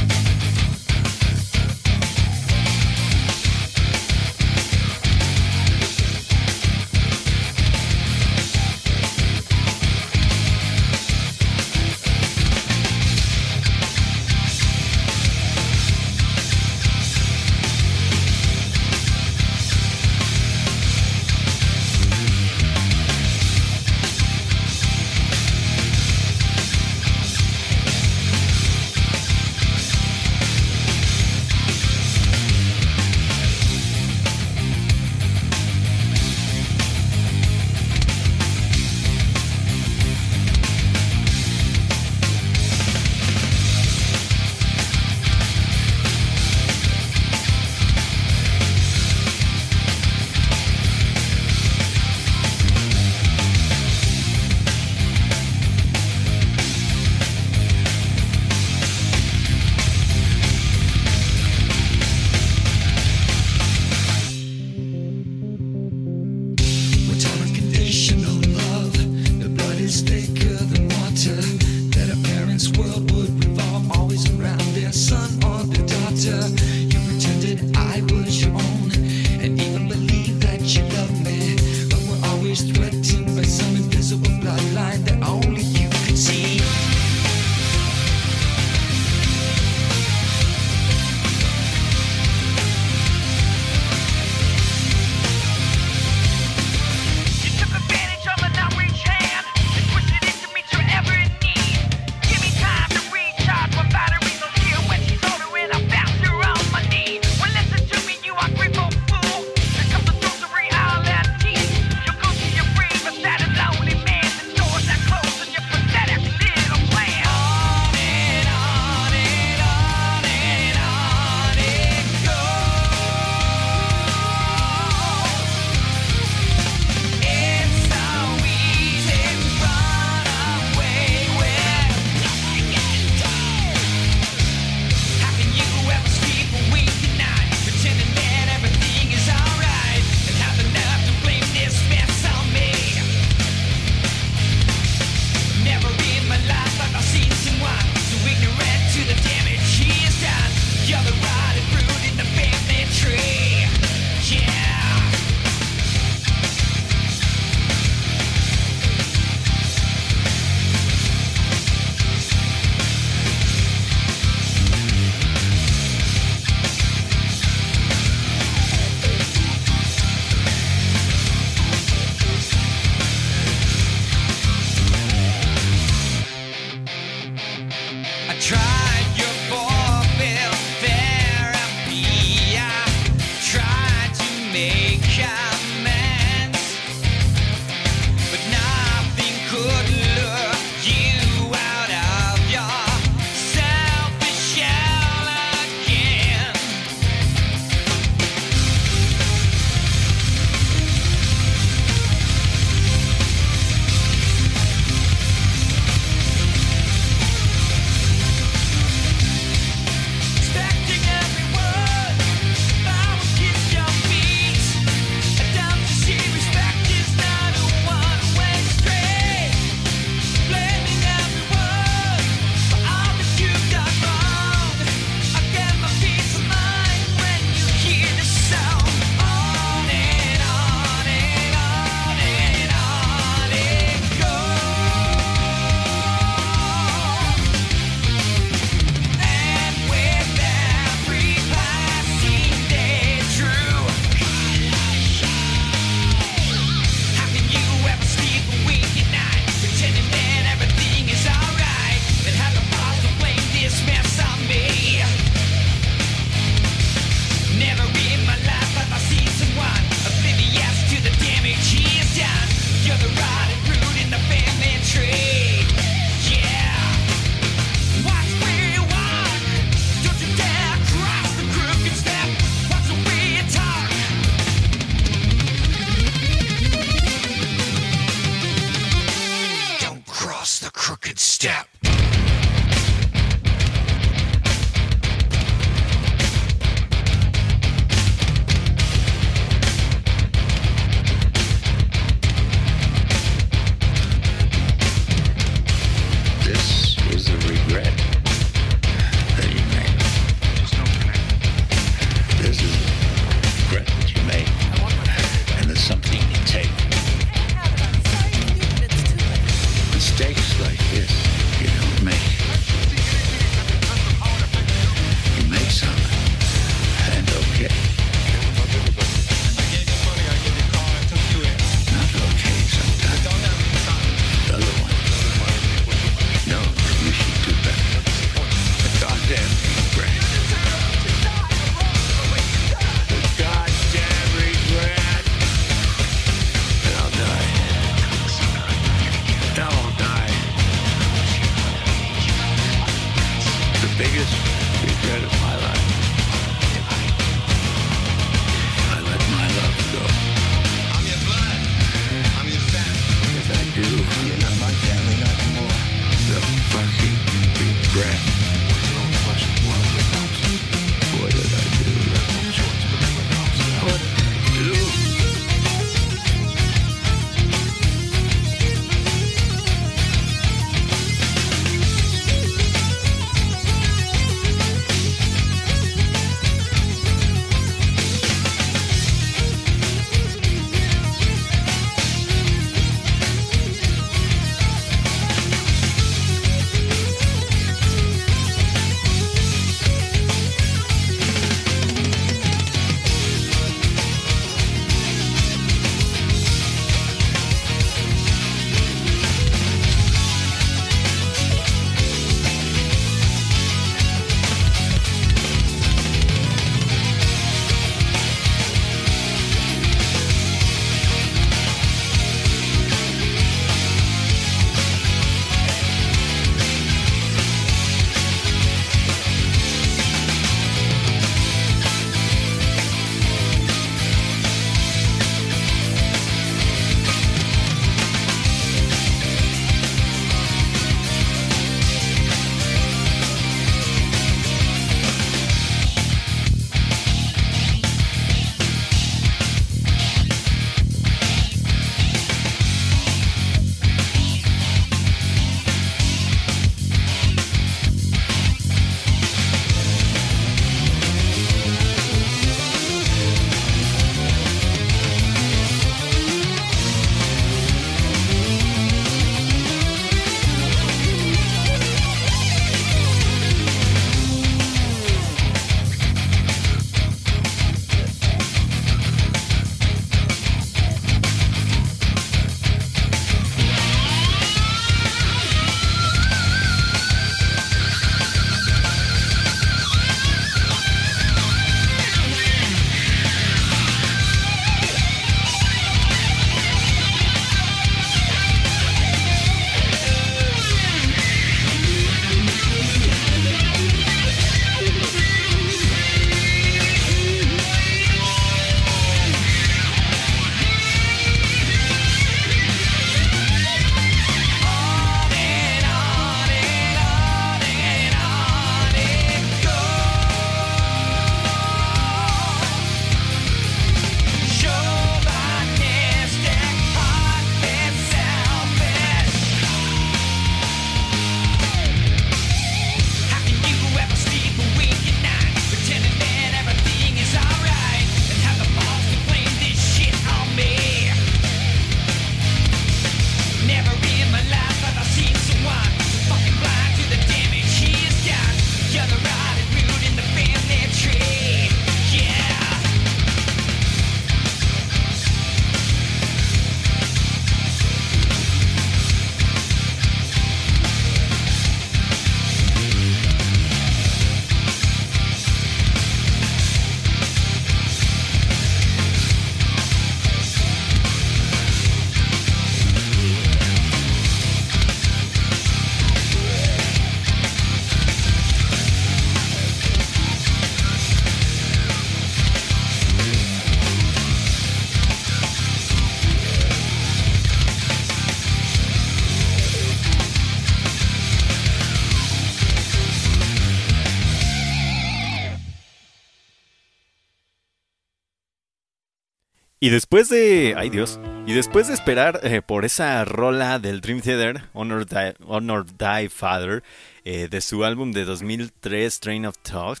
Speaker 4: Después de. Ay Dios. Y después de esperar eh, por esa rola del Dream Theater, Honor Die, Honor Die Father, eh, de su álbum de 2003, Train of Thought,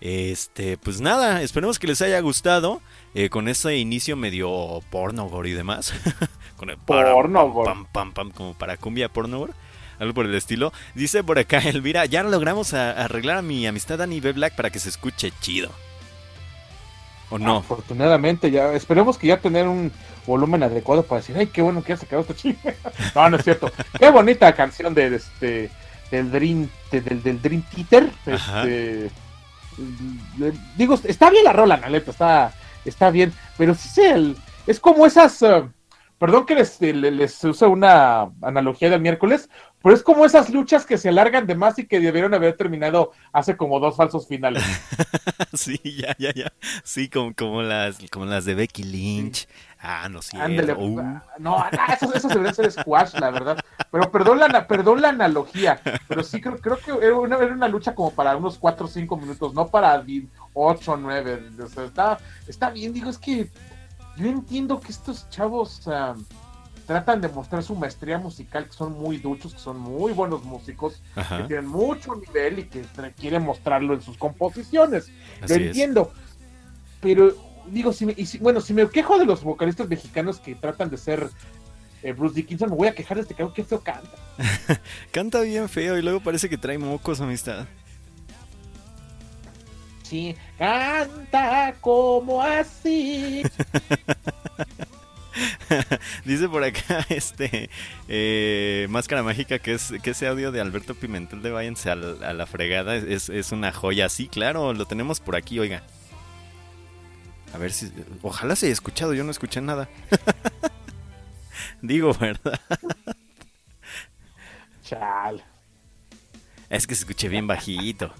Speaker 4: este, pues nada, esperemos que les haya gustado. eh, con ese inicio medio pornogor y demás. (laughs) con el para-
Speaker 1: Pornogor.
Speaker 4: Pam, pam, pam, como para cumbia pornogor. Algo por el estilo. Dice por acá Elvira, ya logramos a- arreglar a mi amistad Dani B. Black para que se escuche chido. ¿O no?
Speaker 1: Afortunadamente, ya esperemos que ya tener un volumen adecuado para decir, ay, qué bueno que ya se quedó esta chica. (laughs) No, no es cierto. Qué bonita canción de, este del Dream de- del, del Dream Theater. Este, digo, está bien la rola, Naleta, está está bien, pero sí sé, el- es como esas eh, perdón que les, le- les use una analogía del miércoles, pero es como esas luchas que se alargan de más y que debieron haber terminado hace como dos falsos finales. (laughs)
Speaker 4: Sí, ya, ya, ya. Sí, como, como, las, como las de Becky Lynch. Ah, no sé.
Speaker 1: Ándele, pues, no, no, esos, esos deberían ser squash, la verdad. Pero perdón la, perdón la analogía, pero sí creo, creo que era una, era una lucha como para unos 4 o 5 minutos, no para 8 o 9. O sea, está, está bien, digo, es que yo entiendo que estos chavos ah, tratan de mostrar su maestría musical, que son muy duchos, que son muy buenos músicos, que tienen mucho nivel y que quieren mostrarlo en sus composiciones. Lo
Speaker 4: es.
Speaker 1: entiendo. Pero digo, si me, y si- bueno, si me quejo de los vocalistas mexicanos que tratan de ser eh, Bruce Dickinson, me voy a quejar de este cabrón que feo canta. (laughs)
Speaker 4: Canta bien feo y luego parece que trae mocos, amistad.
Speaker 1: Sí, canta como así. (laughs) (laughs)
Speaker 4: Dice por acá, (laughs) este, eh, Máscara Mágica, que es que ese audio de Alberto Pimentel de Váyanse a la, a la fregada es, es una joya. Sí, claro, lo tenemos por aquí, oiga. A ver si, ojalá se haya escuchado, yo no escuché nada. (laughs) Digo, ¿verdad?
Speaker 1: Chal.
Speaker 4: Es que se escuche bien bajito.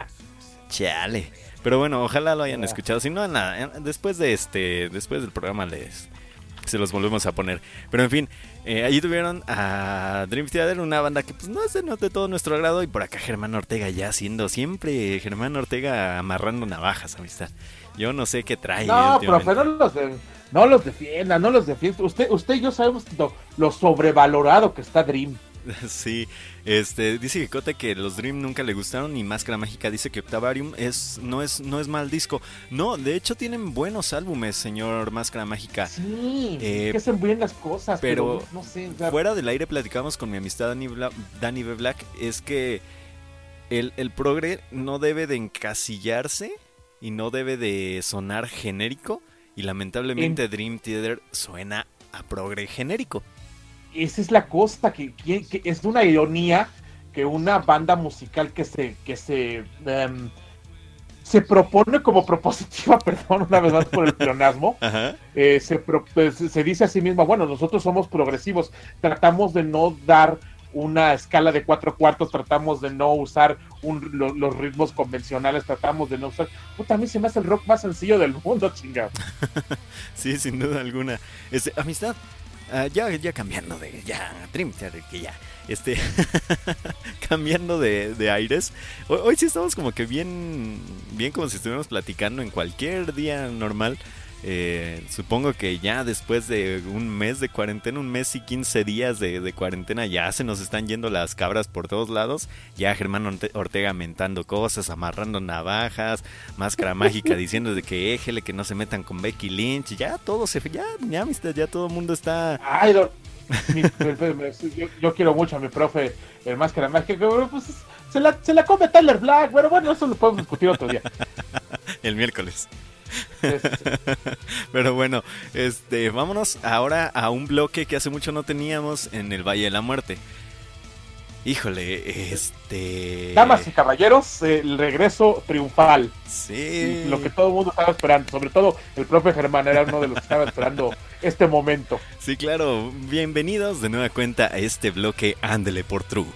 Speaker 4: Chale. Pero bueno, ojalá lo hayan escuchado. Si no, en la- en- después de este, después del programa les se los volvemos a poner. Pero en fin, eh, allí tuvieron a Dream Theater, una banda que pues no es de, no es de todo nuestro agrado. Y por acá Germán Ortega ya haciendo siempre Germán Ortega amarrando navajas, amistad. Yo no sé qué trae.
Speaker 1: No, profe, no los, de- no los defienda, no los defienda. Usted, usted y yo sabemos lo, lo sobrevalorado que está Dream. (laughs)
Speaker 4: Sí, este, dice Kikote que los Dream nunca le gustaron y Máscara Mágica dice que Octavarium es, no, es, no es mal disco. No, de hecho tienen buenos álbumes, señor Máscara Mágica.
Speaker 1: Sí,
Speaker 4: Eh,
Speaker 1: que hacen bien las cosas, pero,
Speaker 4: pero
Speaker 1: no, sé. o sea,
Speaker 4: Fuera del aire platicamos con mi amistad Dani, Bla- Dani B. Black, es que el, el progre no debe de encasillarse y no debe de sonar genérico y lamentablemente Dream Theater suena a progre genérico.
Speaker 1: Esa es la cosa, que, que- que es una ironía que una banda musical que se, que se, em, se propone como propositiva, (laughs) perdón, una vez más por el pleonasmo, (laughs) eh, se, pro- pues, se dice a sí misma, bueno, nosotros somos progresivos, tratamos de no dar una escala de cuatro cuartos, tratamos de no usar un- lo- los ritmos convencionales, tratamos de no usar... Puta, a mí se me hace el rock más sencillo del mundo, chingado. (laughs)
Speaker 4: Sí, sin duda alguna. Este, amistad, ah, ya, ya cambiando de. Ya, Dream Theater, que ya. Este. (laughs) cambiando de, de aires. Hoy, hoy sí estamos como que bien. Bien como si estuviéramos platicando en cualquier día normal. Eh, supongo que ya después de un mes de cuarentena, un mes y 15 días de, de cuarentena, ya se nos están yendo las cabras por todos lados. Ya Germán Orte- Ortega mentando cosas, amarrando navajas, máscara mágica (laughs) diciendo de que éjele, que no se metan con Becky Lynch. Ya todo se. Ya, ya, amistad, ya todo el mundo está.
Speaker 1: Ay, mi- yo, yo quiero mucho a mi profe, el máscara mágica, pero pues se la, se la come Tyler Black, pero bueno, eso lo podemos discutir otro día. (laughs)
Speaker 4: El miércoles. (laughs) Pero bueno, este, vámonos ahora a un bloque que hace mucho no teníamos en el Valle de la Muerte. Híjole, este.
Speaker 1: Damas y caballeros, eh, el regreso triunfal.
Speaker 4: Sí.
Speaker 1: Lo que todo el mundo estaba esperando, sobre todo el profe Germán era uno de los que estaba esperando este momento.
Speaker 4: Sí, claro. Bienvenidos de nueva cuenta a este bloque Ándele por True.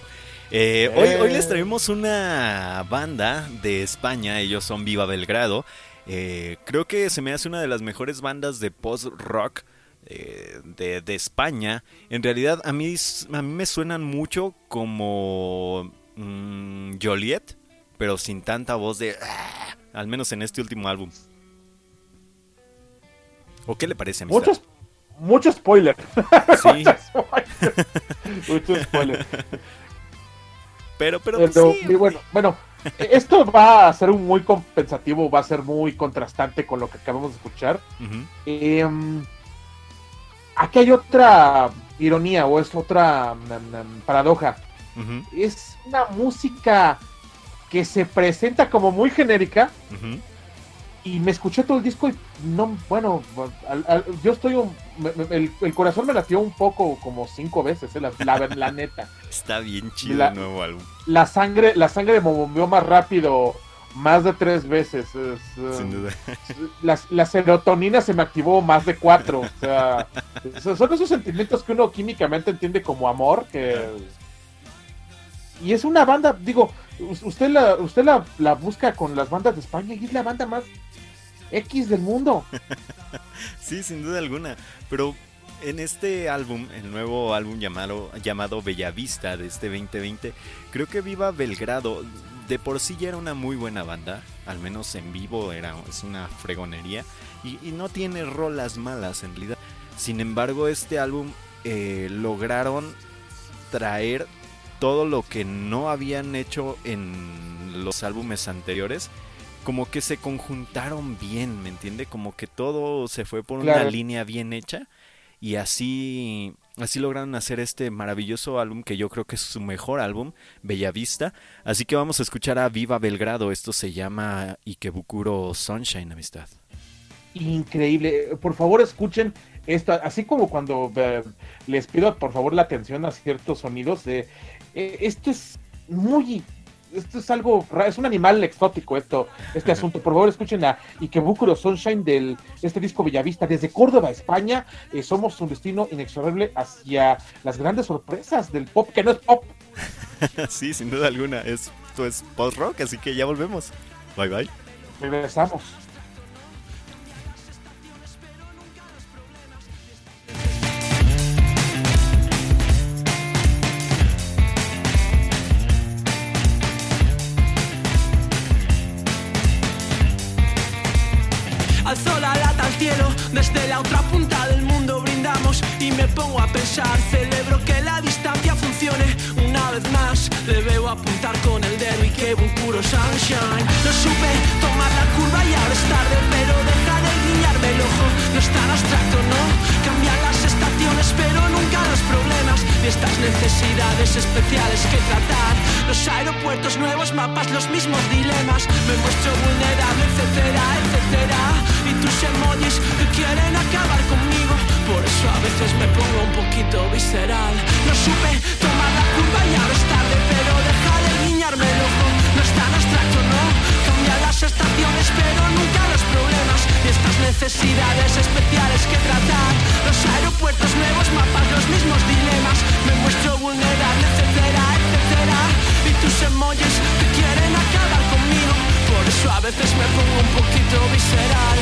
Speaker 4: Eh, hoy, hoy les traemos una banda de España, ellos son Viva Belgrado. Eh, creo que se me hace una de las mejores bandas de post-rock eh, de, de España. En realidad a mí, a mí me suenan mucho como mm, Joliet, pero sin tanta voz de... "Ah", al menos en este último álbum. ¿O qué le parece, amistad?
Speaker 1: Muchos, mucho spoiler. (laughs)
Speaker 4: Sí,
Speaker 1: Mucho spoiler. (laughs) Mucho spoiler.
Speaker 4: pero, pero, pues,
Speaker 1: Pero,
Speaker 4: sí,
Speaker 1: y bueno, bueno, (laughs) esto va a ser un muy compensativo, va a ser muy contrastante con lo que acabamos de escuchar. Em, aquí hay otra ironía o es otra mm, mm, paradoja. Es una música que se presenta como muy genérica. Y me escuché todo el disco y no, bueno, al- al- yo estoy, un- me- me- el, el corazón me latió un poco como cinco veces, eh, la, la- la neta. (laughs)
Speaker 4: Está bien chido
Speaker 1: La-
Speaker 4: el nuevo álbum.
Speaker 1: La sangre, la sangre me movió más rápido más de tres veces. es,
Speaker 4: Sin duda.
Speaker 1: la, la serotonina se me activó más de cuatro. O sea, (laughs) so- son esos sentimientos que uno químicamente entiende como amor. que Y es una banda, digo, usted la, usted la, busca con las bandas de España y es la banda más X del mundo. (laughs)
Speaker 4: Sí, sin duda alguna. Pero en este álbum, el nuevo álbum llamado, llamado Bellavista de este 2020, creo que Viva Belgrado de por sí ya era una muy buena banda, al menos en vivo era, es una fregonería, y, y no tiene rolas malas en realidad. Sin embargo, este álbum eh, lograron traer todo lo que no habían hecho en los álbumes anteriores como que se conjuntaron bien, ¿me entiende? Como que todo se fue por una línea bien hecha y así así lograron hacer este maravilloso álbum que yo creo que es su mejor álbum, Bellavista. Así que vamos a escuchar a Viva Belgrado, esto se llama Ikebukuro Sunshine, amistad.
Speaker 1: Increíble. Por favor, escuchen esto. Así como cuando eh, les pido por favor la atención a ciertos sonidos. eh, eh, esto es muy. Esto es algo. Es un animal exótico, esto, este asunto. Por favor, escuchen a Ikebukuro Sunshine del este disco Bellavista. Desde Córdoba, España, eh, somos un destino inexorable hacia las grandes sorpresas del pop, que no es pop. (laughs)
Speaker 4: sí, sin duda alguna, es, esto es post-rock, así que ya volvemos. Bye bye.
Speaker 1: Regresamos.
Speaker 5: Alzo la lata al cielo, desde la otra punta del mundo brindamos y me pongo a pensar, celebro que la distancia funcione una vez más. Le veo apuntar con el dedo y que un puro sunshine. No supe tomar la curva y ahora es tarde, pero ojo. No es tan abstracto, no. Cambian las estaciones, pero nunca los problemas y estas necesidades especiales que tratar. Los aeropuertos, nuevos mapas, los mismos dilemas. Me muestro vulnerable, etcétera, etcétera. Y tus emojis que quieren acabar conmigo. Por eso a veces me pongo un poquito visceral. No supe tomar la curva y ahora es tarde, pero deja de guiñarme el ojo. No es tan abstracto, no. Las estaciones, pero nunca los problemas. Y estas necesidades especiales que tratar. Los aeropuertos, nuevos mapas, los mismos dilemas. Me muestro vulnerable, etcétera, etcétera. Y tus emojis que quieren acabar conmigo. Por eso a veces me pongo un poquito visceral.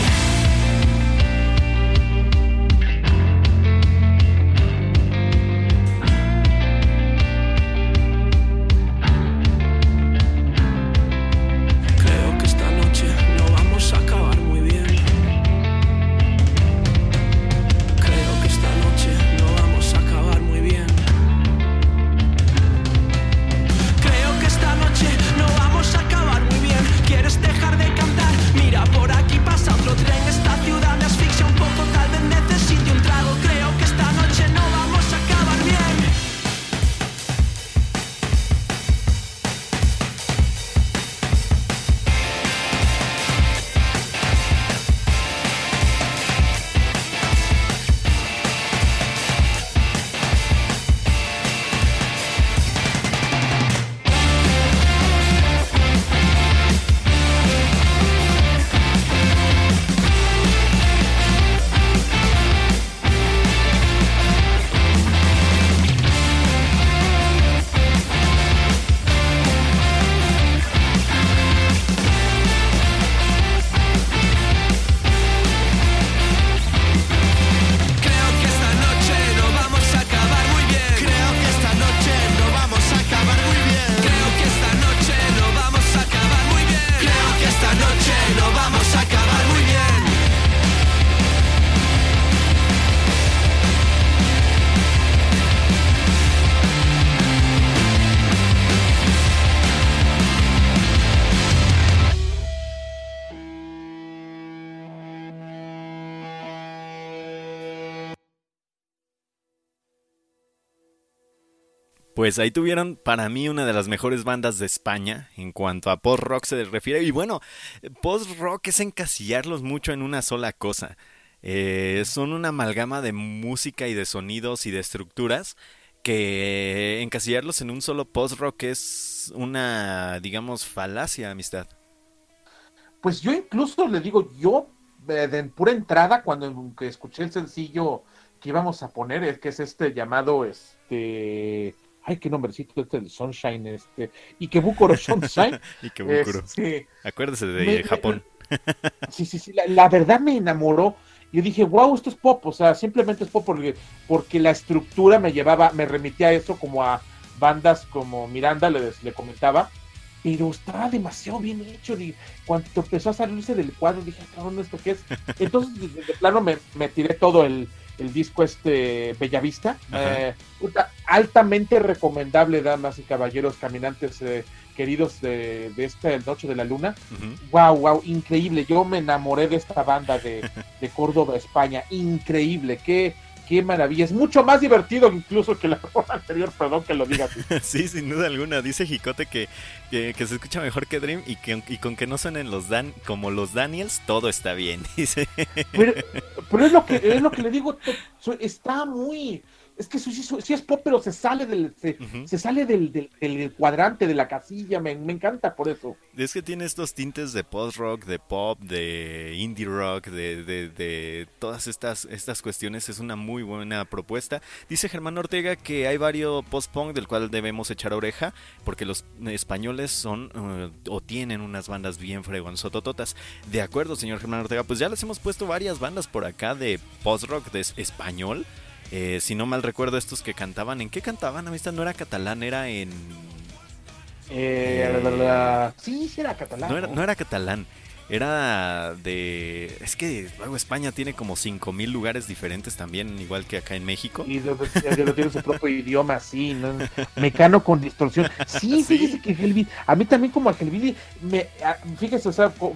Speaker 4: Pues ahí tuvieron para mí una de las mejores bandas de España en cuanto a post-rock se refiere. Y bueno, post-rock es encasillarlos mucho en una sola cosa. Eh, son una amalgama de música y de sonidos y de estructuras que encasillarlos en un solo post-rock es una, digamos, falacia, amistad.
Speaker 1: Pues yo incluso le digo, yo eh, de pura entrada, cuando escuché el sencillo que íbamos a poner, que es este llamado, este, ay, qué nombrecito, este del Sunshine, este, Ikebukuro (laughs) Sunshine.
Speaker 4: Ikebukuro.
Speaker 1: Este,
Speaker 4: Acuérdese de
Speaker 1: me-
Speaker 4: Japón. (laughs)
Speaker 1: Sí, sí, sí, la, la verdad me enamoró. Yo dije, wow, esto es pop, o sea, simplemente es pop porque, porque la estructura me llevaba, me remitía a eso como a bandas como Miranda, le, le comentaba, pero estaba demasiado bien hecho. Y cuando empezó a salirse del cuadro, dije, "Ah, cabrón, ¿esto qué es? Entonces, de, de plano, me, me tiré todo el, el disco este Bellavista. Eh, altamente recomendable, damas y caballeros, caminantes eh, queridos de, de esta Noche de la Luna. Wow, wow, increíble. Yo me enamoré de esta banda de, de Córdoba, España. Increíble, qué, qué maravilla. Es mucho más divertido incluso que la (laughs) rola anterior, perdón que lo diga. (laughs)
Speaker 4: Sí, sin duda alguna. Dice Jicote que, que, que se escucha mejor que Dream y, que, y con que no suenen los Dan como los Daniels, todo está bien. (laughs) Dice.
Speaker 1: Pero, pero es lo que es lo que le digo, está muy es que sí, es pop, pero se sale del se, sale del, del- del cuadrante de la casilla, me, me encanta por eso.
Speaker 4: Es que tiene estos tintes de post-rock, de pop, de indie rock, de, de, de todas estas, estas cuestiones. Es una muy buena propuesta. Dice Germán Ortega que hay varios post-punk del cual debemos echar oreja, porque los españoles son eh, o tienen unas bandas bien fregonzotototas. De acuerdo, señor Germán Ortega, pues ya les hemos puesto varias bandas por acá de post-rock de es- español. Eh, si no mal recuerdo, estos que cantaban, ¿en qué cantaban? Amistad no era catalán, era en...
Speaker 1: Eh,
Speaker 4: Eh,
Speaker 1: la- la- la- sí, sí era catalán.
Speaker 4: No era,
Speaker 1: ¿no?
Speaker 4: no era catalán, era de... Es que luego España tiene como 5.000 lugares diferentes también, igual que acá en México.
Speaker 1: Y de- de- de- tiene su propio idioma, sí, ¿no? Mecano con distorsión. Sí, (laughs)
Speaker 4: Sí.
Speaker 1: fíjese que Helvidi, a mí también como a Helvidi, me, a- fíjese, o sea, co-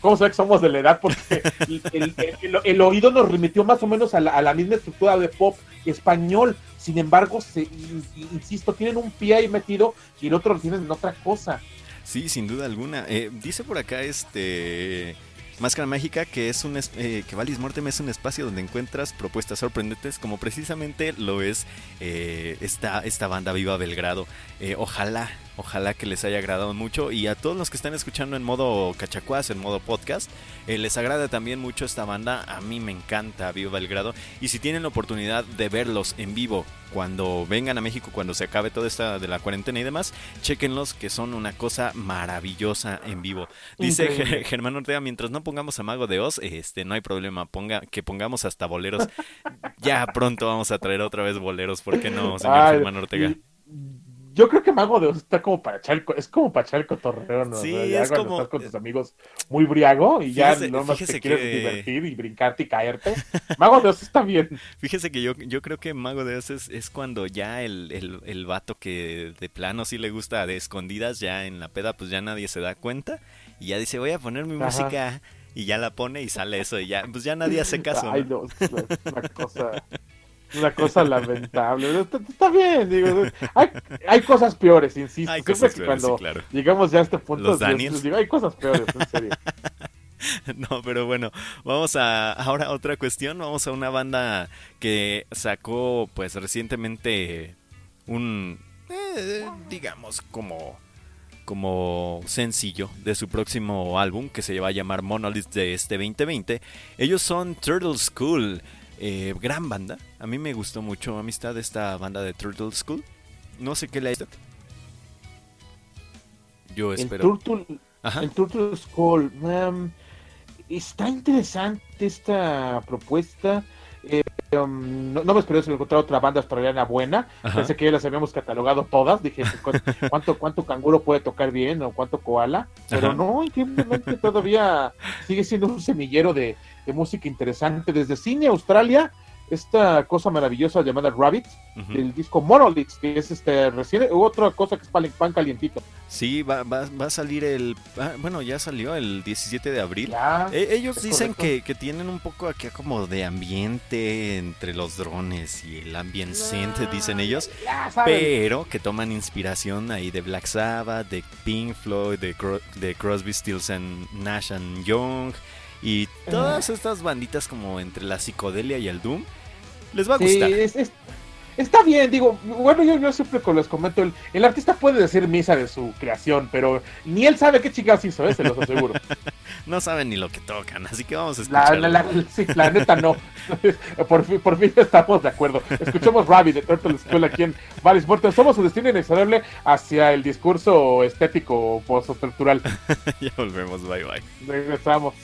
Speaker 1: cómo, se ve que somos de la edad, porque (laughs) el, el- el- el oído nos remitió más o menos a la, a la misma estructura de pop español. Sin embargo, se, in- insisto, tienen un pie ahí metido y el otro lo tienen en otra cosa.
Speaker 4: Sí, sin duda alguna. Eh, dice por acá este... Máscara Mágica, que es un eh, que Valis Mortem es un espacio donde encuentras propuestas sorprendentes, como precisamente lo es eh, esta, esta banda Viva Belgrado. Eh, ojalá, ojalá que les haya agradado mucho. Y a todos los que están escuchando en modo cachacuás, en modo podcast, eh, les agrada también mucho esta banda. A mí me encanta Viva Belgrado. Y si tienen la oportunidad de verlos en vivo cuando vengan a México, cuando se acabe toda esta de la cuarentena y demás, chequenlos que son una cosa maravillosa en vivo. Dice
Speaker 1: Increíble.
Speaker 4: Germán Ortega, mientras no pongamos a Mago de Oz, este, no hay problema, ponga, que pongamos hasta boleros. ya pronto vamos a traer otra vez boleros, ¿por qué no, señor
Speaker 1: Ay,
Speaker 4: Germán Ortega?
Speaker 1: y- Yo creo que Mago de Oz está como para echar es como para echar el cotorreo, ¿no?
Speaker 4: Sí,
Speaker 1: O sea, ya
Speaker 4: es como-
Speaker 1: estás con tus amigos muy briago y ya
Speaker 4: Fíjese-
Speaker 1: nomás
Speaker 4: fíjese
Speaker 1: te quieres
Speaker 4: que-
Speaker 1: divertir y brincarte y caerte. Mago de Oz está bien. (laughs)
Speaker 4: Fíjese que yo, yo creo que Mago de Oz es, es cuando ya el, el, el vato que de plano sí le gusta de escondidas, ya en la peda pues ya nadie se da cuenta y ya dice voy a poner mi
Speaker 1: Ajá.
Speaker 4: música y ya la pone y sale eso y ya, pues ya nadie hace (laughs) caso.
Speaker 1: Ay,
Speaker 4: ¿no?
Speaker 1: no, es una cosa, una cosa lamentable. Está, está bien, digo, hay, hay cosas peores, insisto.
Speaker 4: Hay
Speaker 1: Siempre
Speaker 4: cosas
Speaker 1: que
Speaker 4: peores, sí,
Speaker 1: cuando
Speaker 4: claro.
Speaker 1: llegamos ya a este punto,
Speaker 4: Los
Speaker 1: digo, hay cosas peores, en serio. (laughs)
Speaker 4: No, pero bueno, vamos a ahora a otra cuestión. Vamos a una banda que sacó, pues recientemente un, eh, digamos, como como sencillo de su próximo álbum que se va a llamar Monolith de este 2020. Ellos son Turtle School, eh, gran banda. A mí me gustó mucho amistad esta banda de Turtle School. No sé qué le Yo
Speaker 1: El
Speaker 4: espero.
Speaker 1: Turtle,
Speaker 4: Ajá.
Speaker 1: el Turtle um, está interesante esta propuesta. Eh, um, no, no me esperé encontrar otra banda australiana buena.
Speaker 4: Ajá.
Speaker 1: Pensé que ya las habíamos catalogado todas. Dije, "¿Cu- (laughs) ¿cuánto, cuánto canguro puede tocar bien o cuánto koala? Pero
Speaker 4: Ajá.
Speaker 1: no, increíblemente todavía sigue siendo un semillero de, de música interesante. Desde Sydney, Australia, esta cosa maravillosa llamada Rabbit,
Speaker 4: Ujú.
Speaker 1: el disco Monolith, que es este recién, otra cosa que es pan, pan calientito.
Speaker 4: Sí, va, va, va a salir el... ah, bueno, ya salió el 17 de abril.
Speaker 1: Ya,
Speaker 4: Eh, ellos dicen que, que tienen un poco aquí como de ambiente entre los drones y el ambient synth, dicen ellos,
Speaker 1: ya
Speaker 4: pero que toman inspiración ahí de Black Sabbath, de Pink Floyd, de, Cro- de Crosby, Stills and Nash and Young y todas estas banditas como entre la psicodelia y el doom. Les va a
Speaker 1: Sí,
Speaker 4: gustar.
Speaker 1: es- es- está bien, digo, bueno, yo, yo siempre que les comento, el, el artista puede decir misa de su creación, pero ni él sabe qué chingados hizo, ¿eh? se los aseguro. (laughs)
Speaker 4: No saben ni lo que tocan, así que vamos a
Speaker 1: La,
Speaker 4: escucharlo.
Speaker 1: la, la- sí, la neta no. (laughs) por, fin, por fin estamos de acuerdo. Escuchemos Rabbit de Turtle School aquí en Valis Muertos. Somos su destino inexorable hacia el discurso estético postestructural. (laughs)
Speaker 4: ya volvemos, bye bye.
Speaker 1: Regresamos.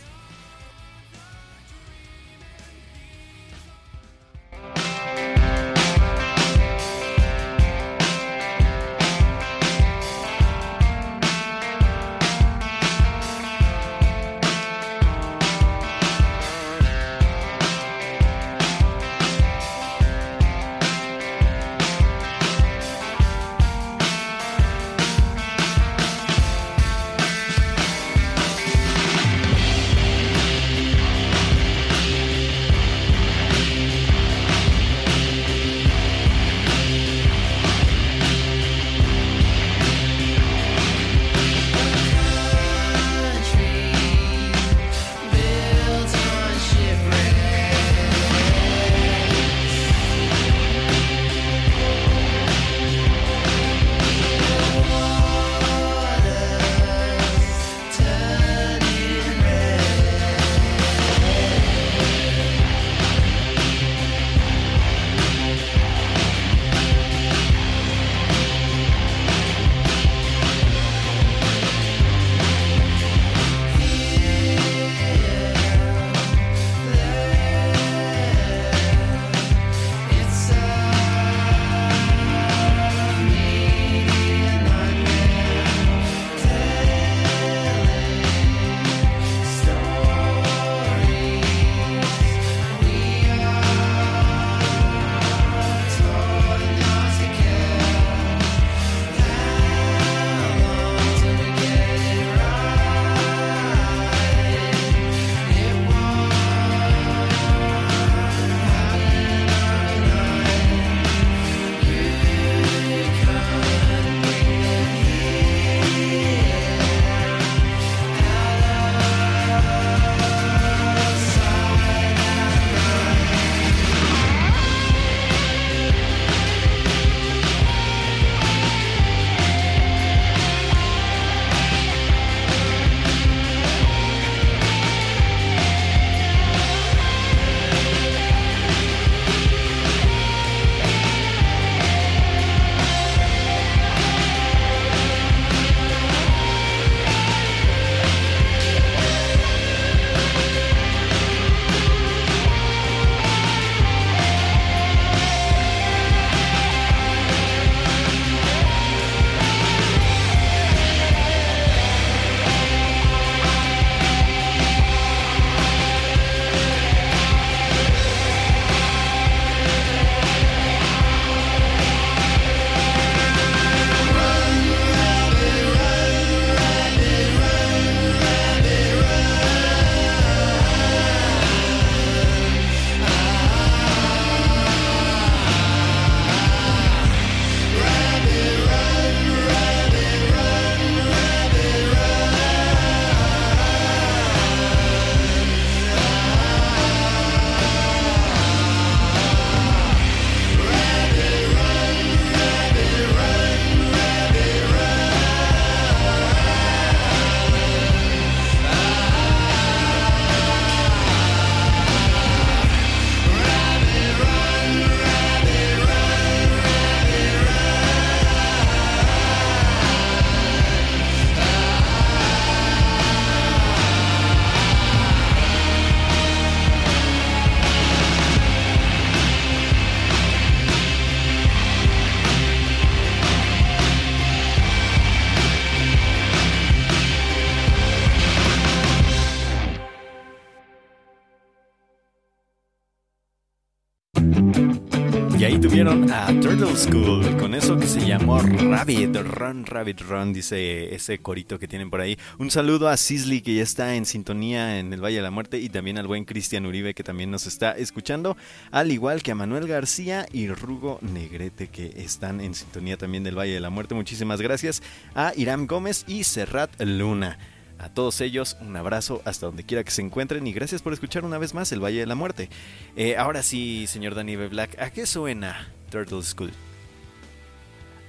Speaker 4: A Turtle School con eso que se llamó Rabbit, Run Rabbit Run, dice ese corito que tienen por ahí. Un saludo a Sisley que ya está en sintonía en el Valle de la Muerte y también al buen Cristian Uribe que también nos está escuchando, al igual que a Manuel García y Rugo Negrete que están en sintonía también del Valle de la Muerte. Muchísimas gracias a Iram Gómez y Serrat Luna. A todos ellos, un abrazo hasta donde quiera que se encuentren y gracias por escuchar una vez más el Valle de la Muerte. Eh, ahora sí, señor Danny B. Black, ¿a qué suena Turtle School?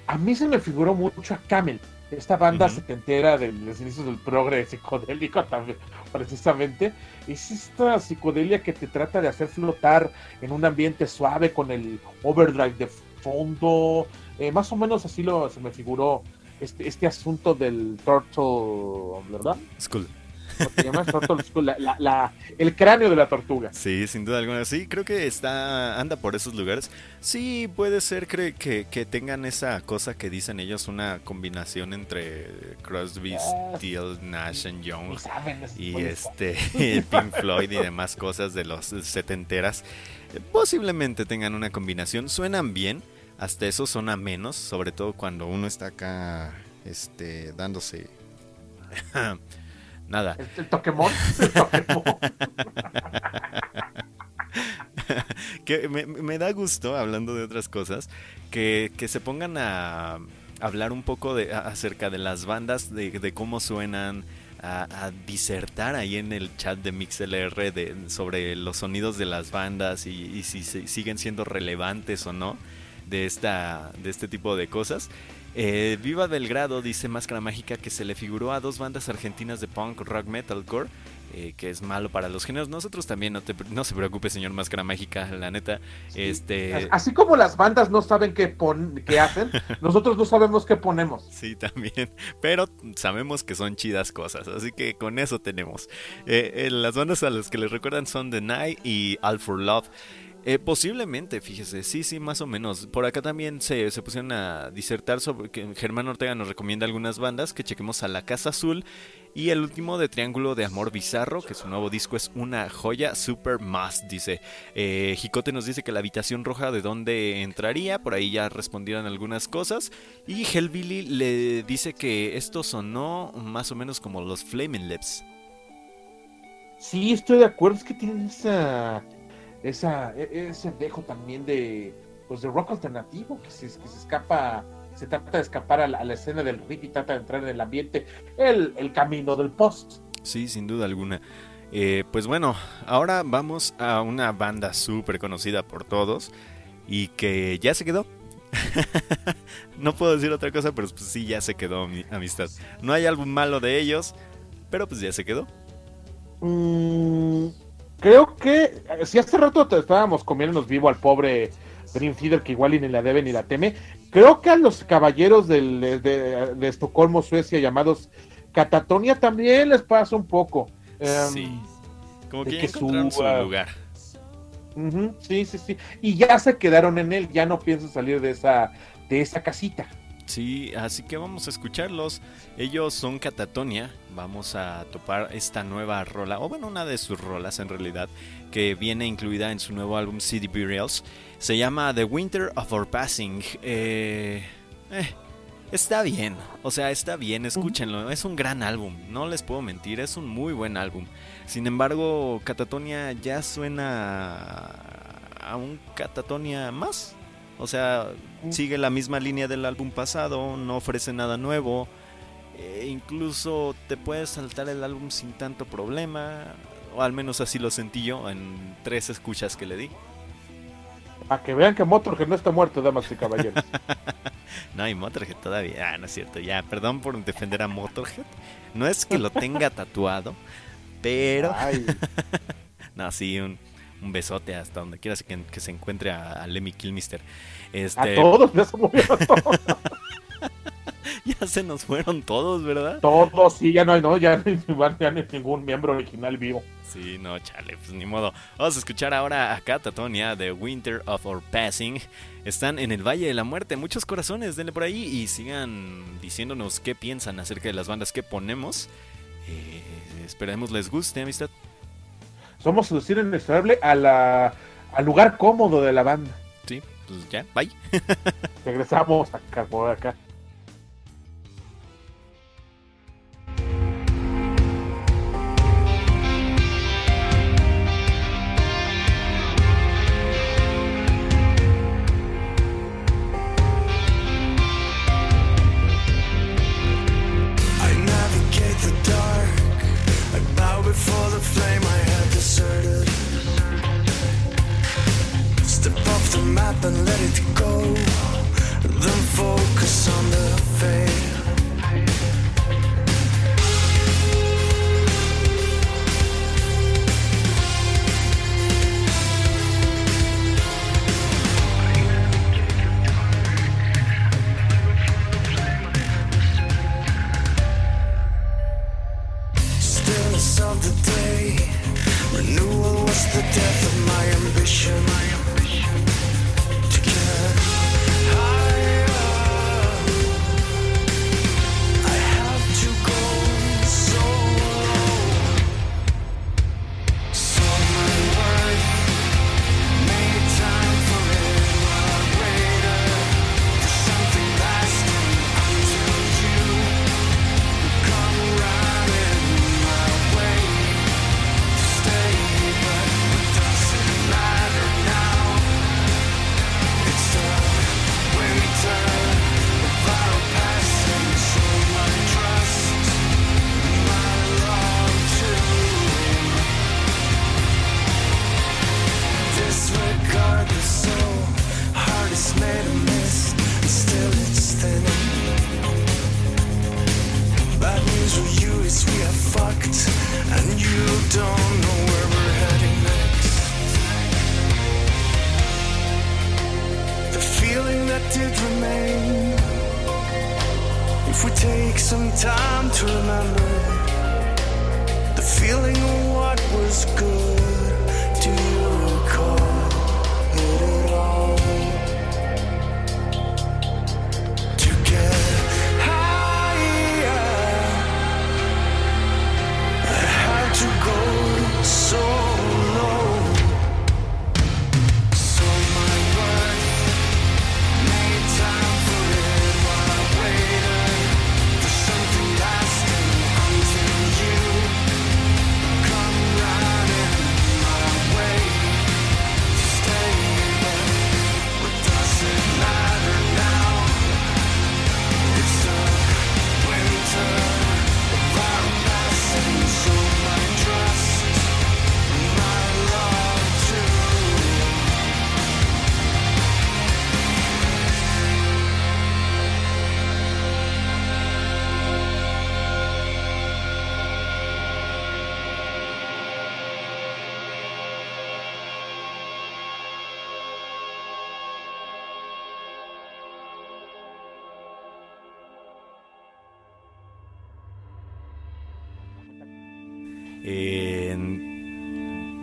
Speaker 1: A mí se me figuró mucho a Camel, esta banda
Speaker 4: Ujú.
Speaker 1: setentera de los inicios del progre psicodélico también, (laughs) precisamente. Es esta psicodelia que te trata de hacer flotar en un ambiente suave con el overdrive de fondo. Eh, más o menos así lo se me figuró este, este asunto del Turtle, ¿verdad?
Speaker 4: School.
Speaker 1: El cráneo de la tortuga.
Speaker 4: Sí, sin duda alguna. Sí, creo que está anda por esos lugares. Sí, puede ser cre- que, que tengan esa cosa que dicen ellos, una combinación entre Crosby,
Speaker 1: Ah.
Speaker 4: Steele, Nash and Young
Speaker 1: Ni saben, es-
Speaker 4: y este Pink Floyd y demás cosas de los setenteras. Eh, Posiblemente tengan una combinación. Suenan bien, hasta eso suena menos, sobre todo cuando uno está acá este dándose nada.
Speaker 1: El, el Pokémon. (laughs) el Pokémon. (laughs)
Speaker 4: que me, me da gusto, hablando de otras cosas, que, que se pongan a hablar un poco de, acerca de las bandas, de, de cómo suenan, a, a disertar ahí en el chat de MixLR de, sobre los sonidos de las bandas y, y si se- siguen siendo relevantes o no de, esta, de este tipo de cosas. Eh, Viva Belgrado dice Máscara Mágica que se le figuró a dos bandas argentinas de punk, rock, metalcore, eh, que es malo para los géneros. Nosotros también, no, te, no se preocupe, señor Máscara Mágica, la neta. Este,
Speaker 1: Así como las bandas no saben qué, pon- qué hacen, (laughs) nosotros no sabemos qué ponemos.
Speaker 4: Sí, también. Pero sabemos que son chidas cosas. Así que con eso tenemos. Eh, eh, las bandas a las que les recuerdan son The Night y All for Love. Eh, posiblemente, fíjese, sí, sí, más o menos. Por acá también se, se pusieron a disertar sobre que Germán Ortega nos recomienda algunas bandas que chequemos a La Casa Azul y el último de Triángulo de Amor Bizarro, que su nuevo disco es una joya, super must, dice. Eh, Jicote nos dice que la habitación roja de dónde entraría, por ahí ya respondieron algunas cosas. Y Hellbilly le dice que esto sonó más o menos como los Flaming Lips.
Speaker 1: Sí, estoy de acuerdo, es que tienen esa, esa, e- ese dejo también de, pues de rock alternativo, que se, que se escapa, se trata de escapar a la, a la escena del riff y trata de entrar en el ambiente, el, el camino del post.
Speaker 4: Sí, sin duda alguna. Eh, pues bueno, ahora vamos a una banda súper conocida por todos y que ya se quedó. (laughs) no puedo decir otra cosa, pero pues sí, ya se quedó mi amistad. No hay álbum malo de ellos, pero pues ya se quedó.
Speaker 1: Mm, creo que, eh, si hace rato te estábamos comiéndonos vivo al pobre Dream Theater, que igual ni la debe ni la teme, creo que a los caballeros del- de, de Estocolmo, Suecia, llamados Catatonia, también les pasa un poco. Em,
Speaker 4: Sí. Como que
Speaker 1: que
Speaker 4: su
Speaker 1: suba.
Speaker 4: lugar.
Speaker 1: Sí, sí, sí. Y ya se quedaron en él, ya no piensan salir de esa, de esa casita.
Speaker 4: Sí, así que vamos a escucharlos. Ellos son Catatonia. Vamos a topar esta nueva rola, o bueno, una de sus rolas en realidad, que viene incluida en su nuevo álbum City Burials. Se llama The Winter of Our Passing. Eh, eh, está bien, o sea, está bien, escúchenlo. Es un gran álbum, no les puedo mentir, es un muy buen álbum. Sin embargo, Catatonia ya suena a un Catatonia más. O sea, sigue la misma línea del álbum pasado, no ofrece nada nuevo. e incluso te puedes saltar el álbum sin tanto problema. O al menos así lo sentí yo en tres escuchas que le di.
Speaker 1: Para que vean que Motorhead no está muerto, damas y caballeros. (laughs)
Speaker 4: No hay Motorhead todavía. Ah, no es cierto. Ya, perdón por defender a Motorhead. No es que lo tenga (laughs) tatuado, pero...
Speaker 1: Ay, (laughs)
Speaker 4: No, sí, un, un besote hasta donde quiera que, que se encuentre a, a Lemmy Kilmister.
Speaker 1: a
Speaker 4: Este,
Speaker 1: todos, ya se murieron (laughs) todos.
Speaker 4: ya se nos fueron todos, ¿verdad?
Speaker 1: Todos, sí, ya no hay, no, ya no hay ningún miembro original vivo.
Speaker 4: Sí, no, chale, pues ni modo. Vamos a escuchar ahora a Catatonia de Winter of Our Passing. Están en el Valle de la Muerte. Muchos corazones, denle por ahí y sigan diciéndonos qué piensan acerca de las bandas que ponemos. Eh, esperemos les guste, amistad.
Speaker 1: Somos seducir inexorable a la, al lugar cómodo de la banda.
Speaker 4: Sí, pues ya, bye. (laughs)
Speaker 1: Regresamos acá por acá.
Speaker 2: I navigate the dark. I bow before the flame I have deserted. Step off the map and let it go. Then focus on the fade.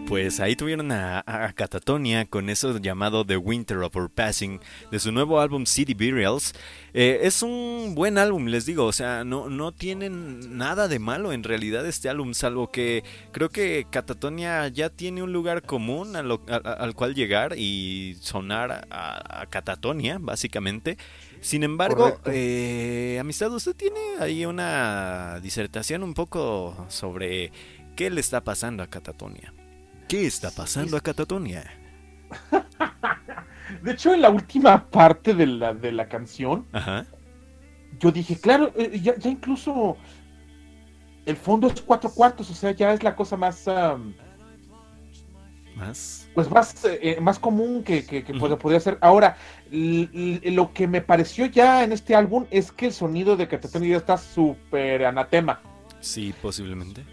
Speaker 4: Pues ahí tuvieron a, a Catatonia con eso llamado The Winter of Our Passing de su nuevo álbum City Burials. Eh, es un buen álbum, les digo, o sea, no, no tienen nada de malo en realidad este álbum, salvo que creo que Catatonia ya tiene un lugar común a lo- a- a- al cual llegar y sonar a, Catatonia, básicamente. Sin embargo, eh, amistad, usted tiene ahí una disertación un poco sobre qué le está pasando a Catatonia. ¿Qué está pasando a Catatonia? (laughs)
Speaker 1: De hecho, en la última parte de la, de la canción,
Speaker 4: Ajá.
Speaker 1: yo dije, claro, eh, ya, ya incluso el fondo es cuatro cuartos, o sea, ya es la cosa más,
Speaker 4: Más.
Speaker 1: pues más, eh, más común que, que, que
Speaker 4: Ujú.
Speaker 1: pod- podría ser. Ahora, lo que me pareció ya en este álbum es que el sonido de Catatonia está súper anatema.
Speaker 4: Sí, posiblemente.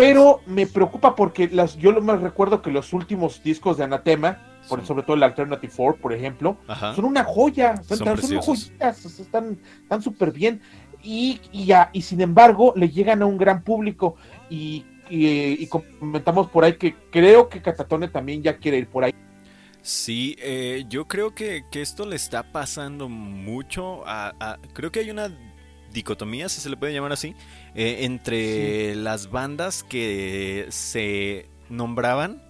Speaker 1: Pero me preocupa porque las, yo lo más recuerdo que los últimos discos de Anatema, por, sobre todo el Alternative 4, por ejemplo,
Speaker 4: Ajá.
Speaker 1: son una joya, son,
Speaker 4: Son
Speaker 1: joyitas, o sea, están están súper bien. Y, y, ya- y sin embargo, le llegan a un gran público. Y, y- y comentamos por ahí que creo que Catatone también ya quiere ir por ahí.
Speaker 4: Sí, eh, yo creo que, que esto le está pasando mucho a, a- Creo que hay una dicotomía, si se le puede llamar así, eh, entre las bandas que se nombraban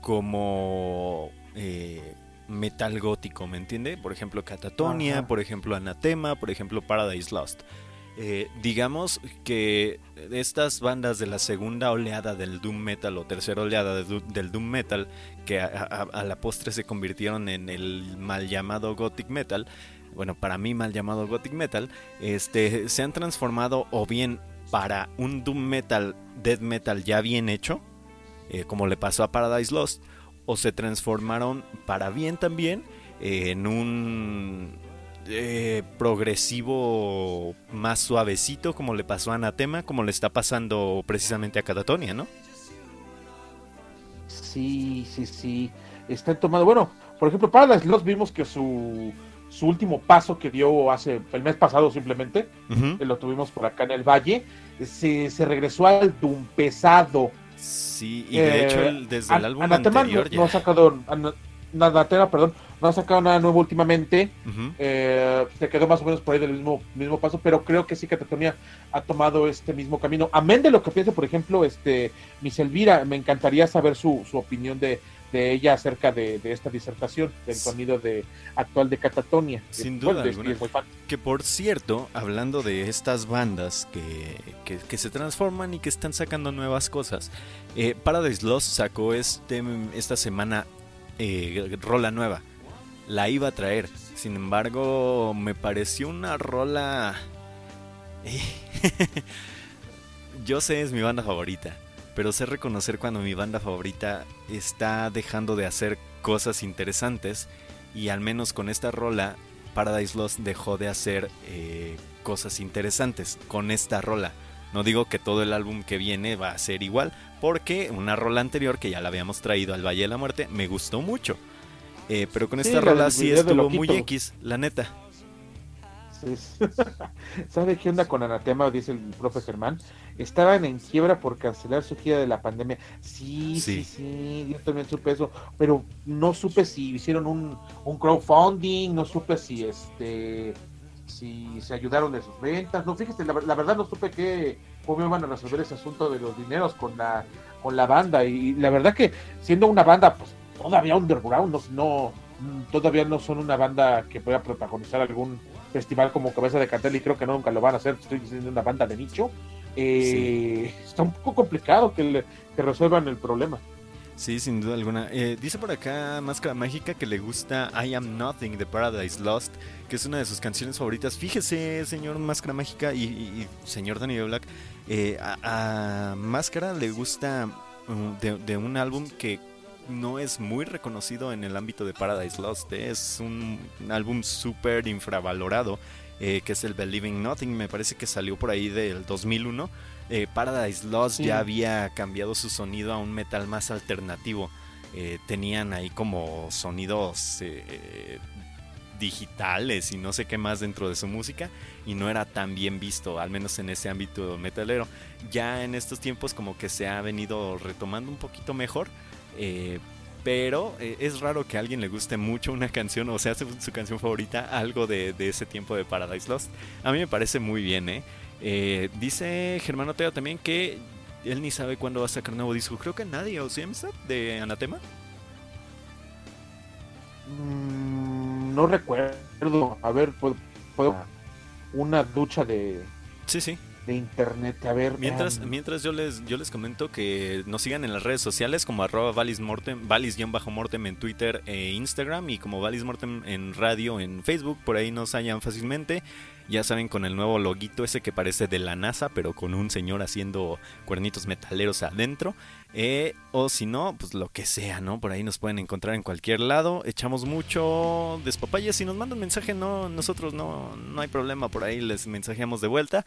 Speaker 4: como eh, metal gótico, ¿me entiende? Por ejemplo, Catatonia,
Speaker 1: Ajá.
Speaker 4: por ejemplo, Anatema, por ejemplo, Paradise Lost. Eh, digamos que estas bandas de la segunda oleada del Doom Metal o tercera oleada de del Doom Metal, que a, a- a la postre se convirtieron en el mal llamado Gothic Metal, bueno, para mí mal llamado Gothic Metal, este, se han transformado o bien para un Doom Metal, Death Metal ya bien hecho, eh, como le pasó a Paradise Lost, o se transformaron para bien también en un eh, progresivo más suavecito, como le pasó a Anatema, como le está pasando precisamente a Catatonia, ¿no?
Speaker 1: Sí, sí, sí. Están tomando. Bueno, por ejemplo, Paradise Lost vimos que su, su último paso que dio hace el mes pasado simplemente, que lo tuvimos por acá en el Valle, se, se regresó al Doom pesado.
Speaker 4: Sí, y de
Speaker 1: Eh,
Speaker 4: hecho el- desde el álbum
Speaker 1: Anatema
Speaker 4: anterior
Speaker 1: no,
Speaker 4: ya.
Speaker 1: no ha sacado. An- Anatema, perdón, no ha sacado nada nuevo últimamente. Eh, se quedó más o menos por ahí del mismo, mismo paso, pero creo que sí Catatonia ha tomado este mismo camino. Amén de lo que piensa, por ejemplo, este Miss Elvira, me encantaría saber su, su opinión de, de ella acerca de, de esta disertación, del sonido de actual de Catatonia.
Speaker 4: Sin
Speaker 1: Eh,
Speaker 4: duda
Speaker 1: bueno, es-
Speaker 4: alguna.
Speaker 1: es muy fan.
Speaker 4: Que por cierto, hablando de estas bandas que, que- que se transforman y que están sacando nuevas cosas, eh, Paradise Lost sacó este, esta semana eh, rola nueva. La iba a traer, sin embargo, me pareció una rola... (laughs) Yo sé, es mi banda favorita, pero sé reconocer cuando mi banda favorita está dejando de hacer cosas interesantes y al menos con esta rola Paradise Lost dejó de hacer eh, cosas interesantes con esta rola. No digo que todo el álbum que viene va a ser igual, porque una rola anterior que ya la habíamos traído al Valle de la Muerte me gustó mucho. Eh, pero con esta
Speaker 1: la
Speaker 4: rola sí estuvo muy. X, la neta.
Speaker 1: Sí. (laughs) ¿Sabe qué onda con Anatema? Dice el profe Germán. Estaban en quiebra por cancelar su gira de la pandemia. Sí, sí,
Speaker 4: Sí.
Speaker 1: sí, yo también supe eso, pero no supe si hicieron un, un crowdfunding, no supe si este si se ayudaron de sus ventas. No, fíjese, la, la verdad no supe que cómo iban a resolver ese asunto de los dineros con la con la banda y, la verdad que siendo una banda pues todavía underground, no, no mm, todavía no son una banda que pueda protagonizar algún festival como Cabeza de Cartel y creo que nunca lo van a hacer, estoy diciendo una banda de nicho. Eh, Está un poco complicado que, le- que resuelvan el problema.
Speaker 4: Sí, sin duda alguna. Eh, dice por acá Máscara Mágica que le gusta I Am Nothing de Paradise Lost, que es una de sus canciones favoritas. Fíjese, señor Máscara Mágica y, y- y señor Danny Black, eh, a, Máscara le gusta mm, de, de un álbum que no es muy reconocido en el ámbito de Paradise Lost. eh, Es un, un álbum súper infravalorado, eh, que es el Believing Nothing. Me parece que salió por ahí del 2001. Eh, Paradise Lost
Speaker 1: Sí.
Speaker 4: ya había cambiado su sonido a un metal más alternativo. Eh, tenían ahí como sonidos digitales y no sé qué más dentro de su música y no era tan bien visto, al menos en ese ámbito metalero. Ya en estos tiempos como que se ha venido retomando un poquito mejor, eh, pero eh, es raro que a alguien le guste mucho una canción o sea su, su canción favorita algo de, de ese tiempo de Paradise Lost. A mí me parece muy bien, ¿eh? Eh, dice Germán Oteo también que él ni sabe cuándo va a sacar nuevo disco. Creo que nadie, ¿o sí, amistad? De Anatema.
Speaker 1: Mm, no recuerdo. A ver, puedo, puedo- una ducha de,
Speaker 4: Sí, sí.
Speaker 1: De internet. A ver.
Speaker 4: Mientras, mientras yo les yo les comento que nos sigan en las redes sociales como arroba valismortem, valis-mortem en Twitter e Instagram y como valismortem en radio en Facebook, por ahí nos hallan fácilmente. Ya saben, con el nuevo loguito ese que parece de la NASA, pero con un señor haciendo cuernitos metaleros adentro. Eh, o si no, pues lo que sea, ¿no? Por ahí nos pueden encontrar en cualquier lado. Echamos mucho despapaya. Si nos mandan mensaje, no, nosotros no, no hay problema. Por ahí les mensajeamos de vuelta.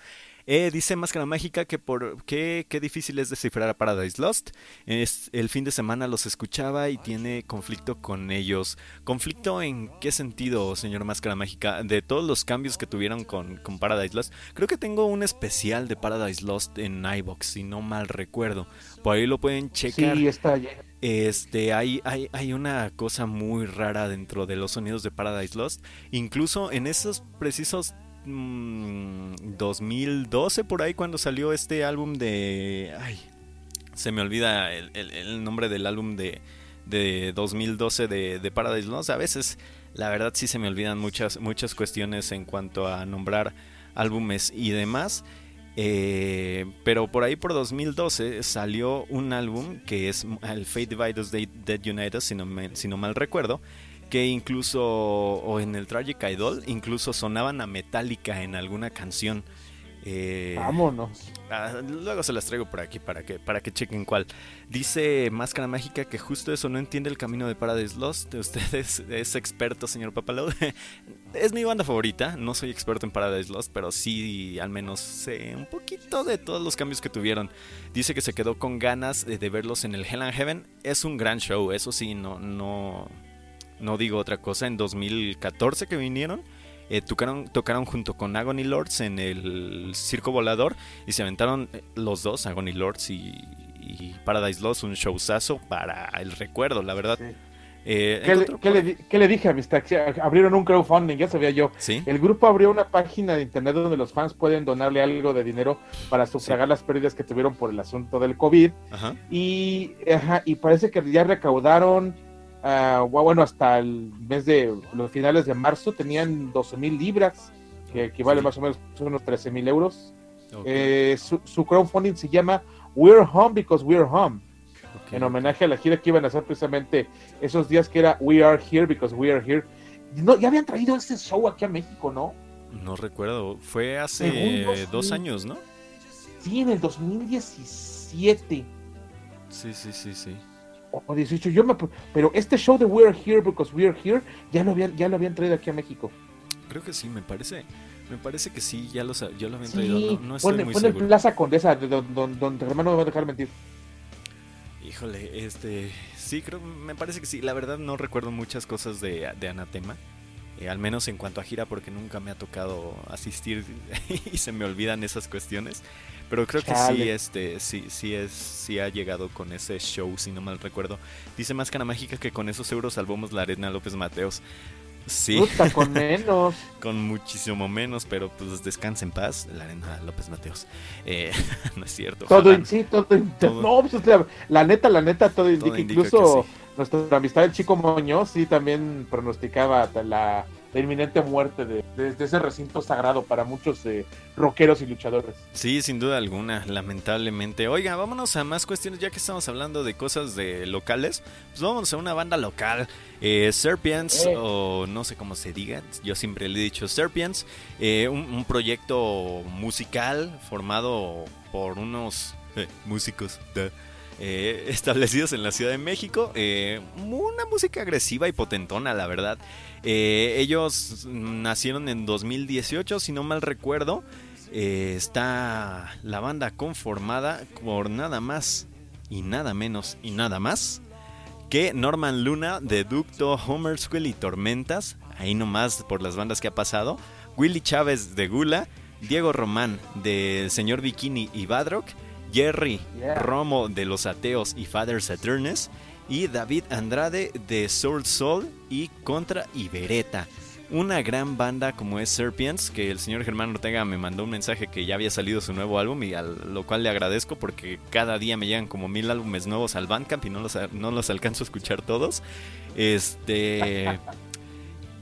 Speaker 4: Eh, dice Máscara Mágica que por qué, qué difícil es descifrar a Paradise Lost. Es, el fin de semana los escuchaba y tiene conflicto con ellos. ¿Conflicto en qué sentido, señor Máscara Mágica? De todos los cambios que tuvieron con, con Paradise Lost. Creo que tengo un especial de Paradise Lost en iBox, si no mal recuerdo. Por ahí lo pueden checar.
Speaker 1: Sí, está lleno.
Speaker 4: Este, hay, hay, hay una cosa muy rara dentro de los sonidos de Paradise Lost. Incluso en esos precisos mm, 2012, por ahí, cuando salió este álbum de. Ay, se me olvida el, nombre del álbum de, de 2012 de, Paradise Lost. A veces, la verdad, sí se me olvidan muchas, muchas cuestiones en cuanto a nombrar álbumes y demás. Eh, pero por ahí por 2012 salió un álbum que es el Fate Divide Us Dead United, si no mal recuerdo, que incluso, o en el Tragic Idol, incluso sonaban a Metallica en alguna canción. Eh,
Speaker 1: Vámonos.
Speaker 4: Ah, luego se las traigo por aquí para que, para que chequen cuál. Dice Máscara Mágica que justo eso no entiende el camino de Paradise Lost. Usted es, (laughs) es experto, señor Papalau. (laughs) es mi banda favorita. No soy experto en Paradise Lost, pero sí al menos sé un poquito de todos los cambios que tuvieron. Dice que se quedó con ganas de, de verlos en el Hell and Heaven. Es un gran show, eso sí, no, no, no digo otra cosa. En 2014 que vinieron. eh, tocaron, tocaron junto con Agony Lords en el Circo Volador y se aventaron eh, los dos, Agony Lords y, y Paradise Lost, un showzazo para el recuerdo, la verdad.
Speaker 1: Sí.
Speaker 4: Eh,
Speaker 1: ¿Qué le,
Speaker 4: encontró
Speaker 1: qué
Speaker 4: por-
Speaker 1: le di- qué le dije, amistad? Que Abrieron un crowdfunding, ya sabía yo.
Speaker 4: ¿Sí?
Speaker 1: El grupo abrió una página de internet donde los fans pueden donarle algo de dinero para sufragar las pérdidas que tuvieron por el asunto del COVID.
Speaker 4: Ajá.
Speaker 1: Y, ajá, y parece que ya recaudaron, ah, bueno, hasta el mes de los finales de marzo tenían 12 mil libras, que equivale
Speaker 4: Sí.
Speaker 1: más o menos a unos 13 mil euros.
Speaker 4: Ok,
Speaker 1: Eh, su, su crowdfunding se llama We're Home Because We're Home,
Speaker 4: ok.
Speaker 1: en homenaje a la gira que iban a hacer precisamente esos días que era We Are Here Because We Are Here. No, ya habían traído ese show aquí a México, ¿no?
Speaker 4: No recuerdo, fue hace dos
Speaker 1: sí.
Speaker 4: años, ¿no?
Speaker 1: Sí, en el 2017
Speaker 4: Sí, sí, sí, sí.
Speaker 1: O 18. Yo me, pero este show de We're Here Because We're Here ya lo habían, ya lo habían traído aquí a México.
Speaker 4: Creo que sí, me parece. Me parece que sí, ya, los, ya lo habían
Speaker 1: Sí,
Speaker 4: traído. No, no estoy muy
Speaker 1: pone
Speaker 4: seguro.
Speaker 1: Plaza Condesa, de don- don- donde hermano me va a dejar mentir.
Speaker 4: Híjole, este. Sí, creo. Me parece que sí. La verdad no recuerdo muchas cosas de, de Anatema. Eh, al menos en cuanto a gira, porque nunca me ha tocado asistir (laughs) y se me olvidan esas cuestiones. Pero creo que sí, este, sí, sí es, sí ha llegado con ese show, si no mal recuerdo. Dice Máscara Mágica que con esos euros salvamos la arena López Mateos. Sí,
Speaker 1: Puta, con menos. (laughs)
Speaker 4: con muchísimo menos, pero pues descansa en paz, la arena López Mateos. Eh, (laughs) no es cierto.
Speaker 1: Todo, in- sí, todo, in-
Speaker 4: Todo.
Speaker 1: No, pues, la, la neta, la neta, todo indica.
Speaker 4: indica
Speaker 1: Incluso
Speaker 4: sí.
Speaker 1: nuestra amistad, el chico Moño, sí también pronosticaba la, la inminente muerte de, de- de ese recinto sagrado para muchos eh, rockeros y luchadores.
Speaker 4: Sí, sin duda alguna, lamentablemente. Oiga, vámonos a más cuestiones, ya que estamos hablando de cosas de locales, pues vámonos a una banda local. Eh, Serpians,
Speaker 1: Eh.
Speaker 4: o no sé cómo se diga, yo siempre le he dicho Serpians, eh, un, un proyecto musical formado por unos eh, músicos duh, eh, (laughs) establecidos en la Ciudad de México. eh, una música agresiva y potentona, la verdad. Eh, ellos nacieron en 2018, si no mal recuerdo. Está la banda conformada por nada más y nada menos y nada más que Norman Luna de Ducto, Homersquill y Tormentas, ahí nomás por las bandas que ha pasado, Willy Chávez de Gula, Diego Román de Señor Bikini y Badrock, Jerry
Speaker 1: Yeah.
Speaker 4: Romo de Los Ateos y Father Saturnes, y David Andrade de Soul Soul y Contra y Beretta. Una gran banda como es Serpians, que el señor Germán Ortega me mandó un mensaje que ya había salido su nuevo álbum y a lo cual le agradezco porque cada día me llegan como mil álbumes nuevos al Bandcamp y no los, no los alcanzo a escuchar todos. Este... (laughs)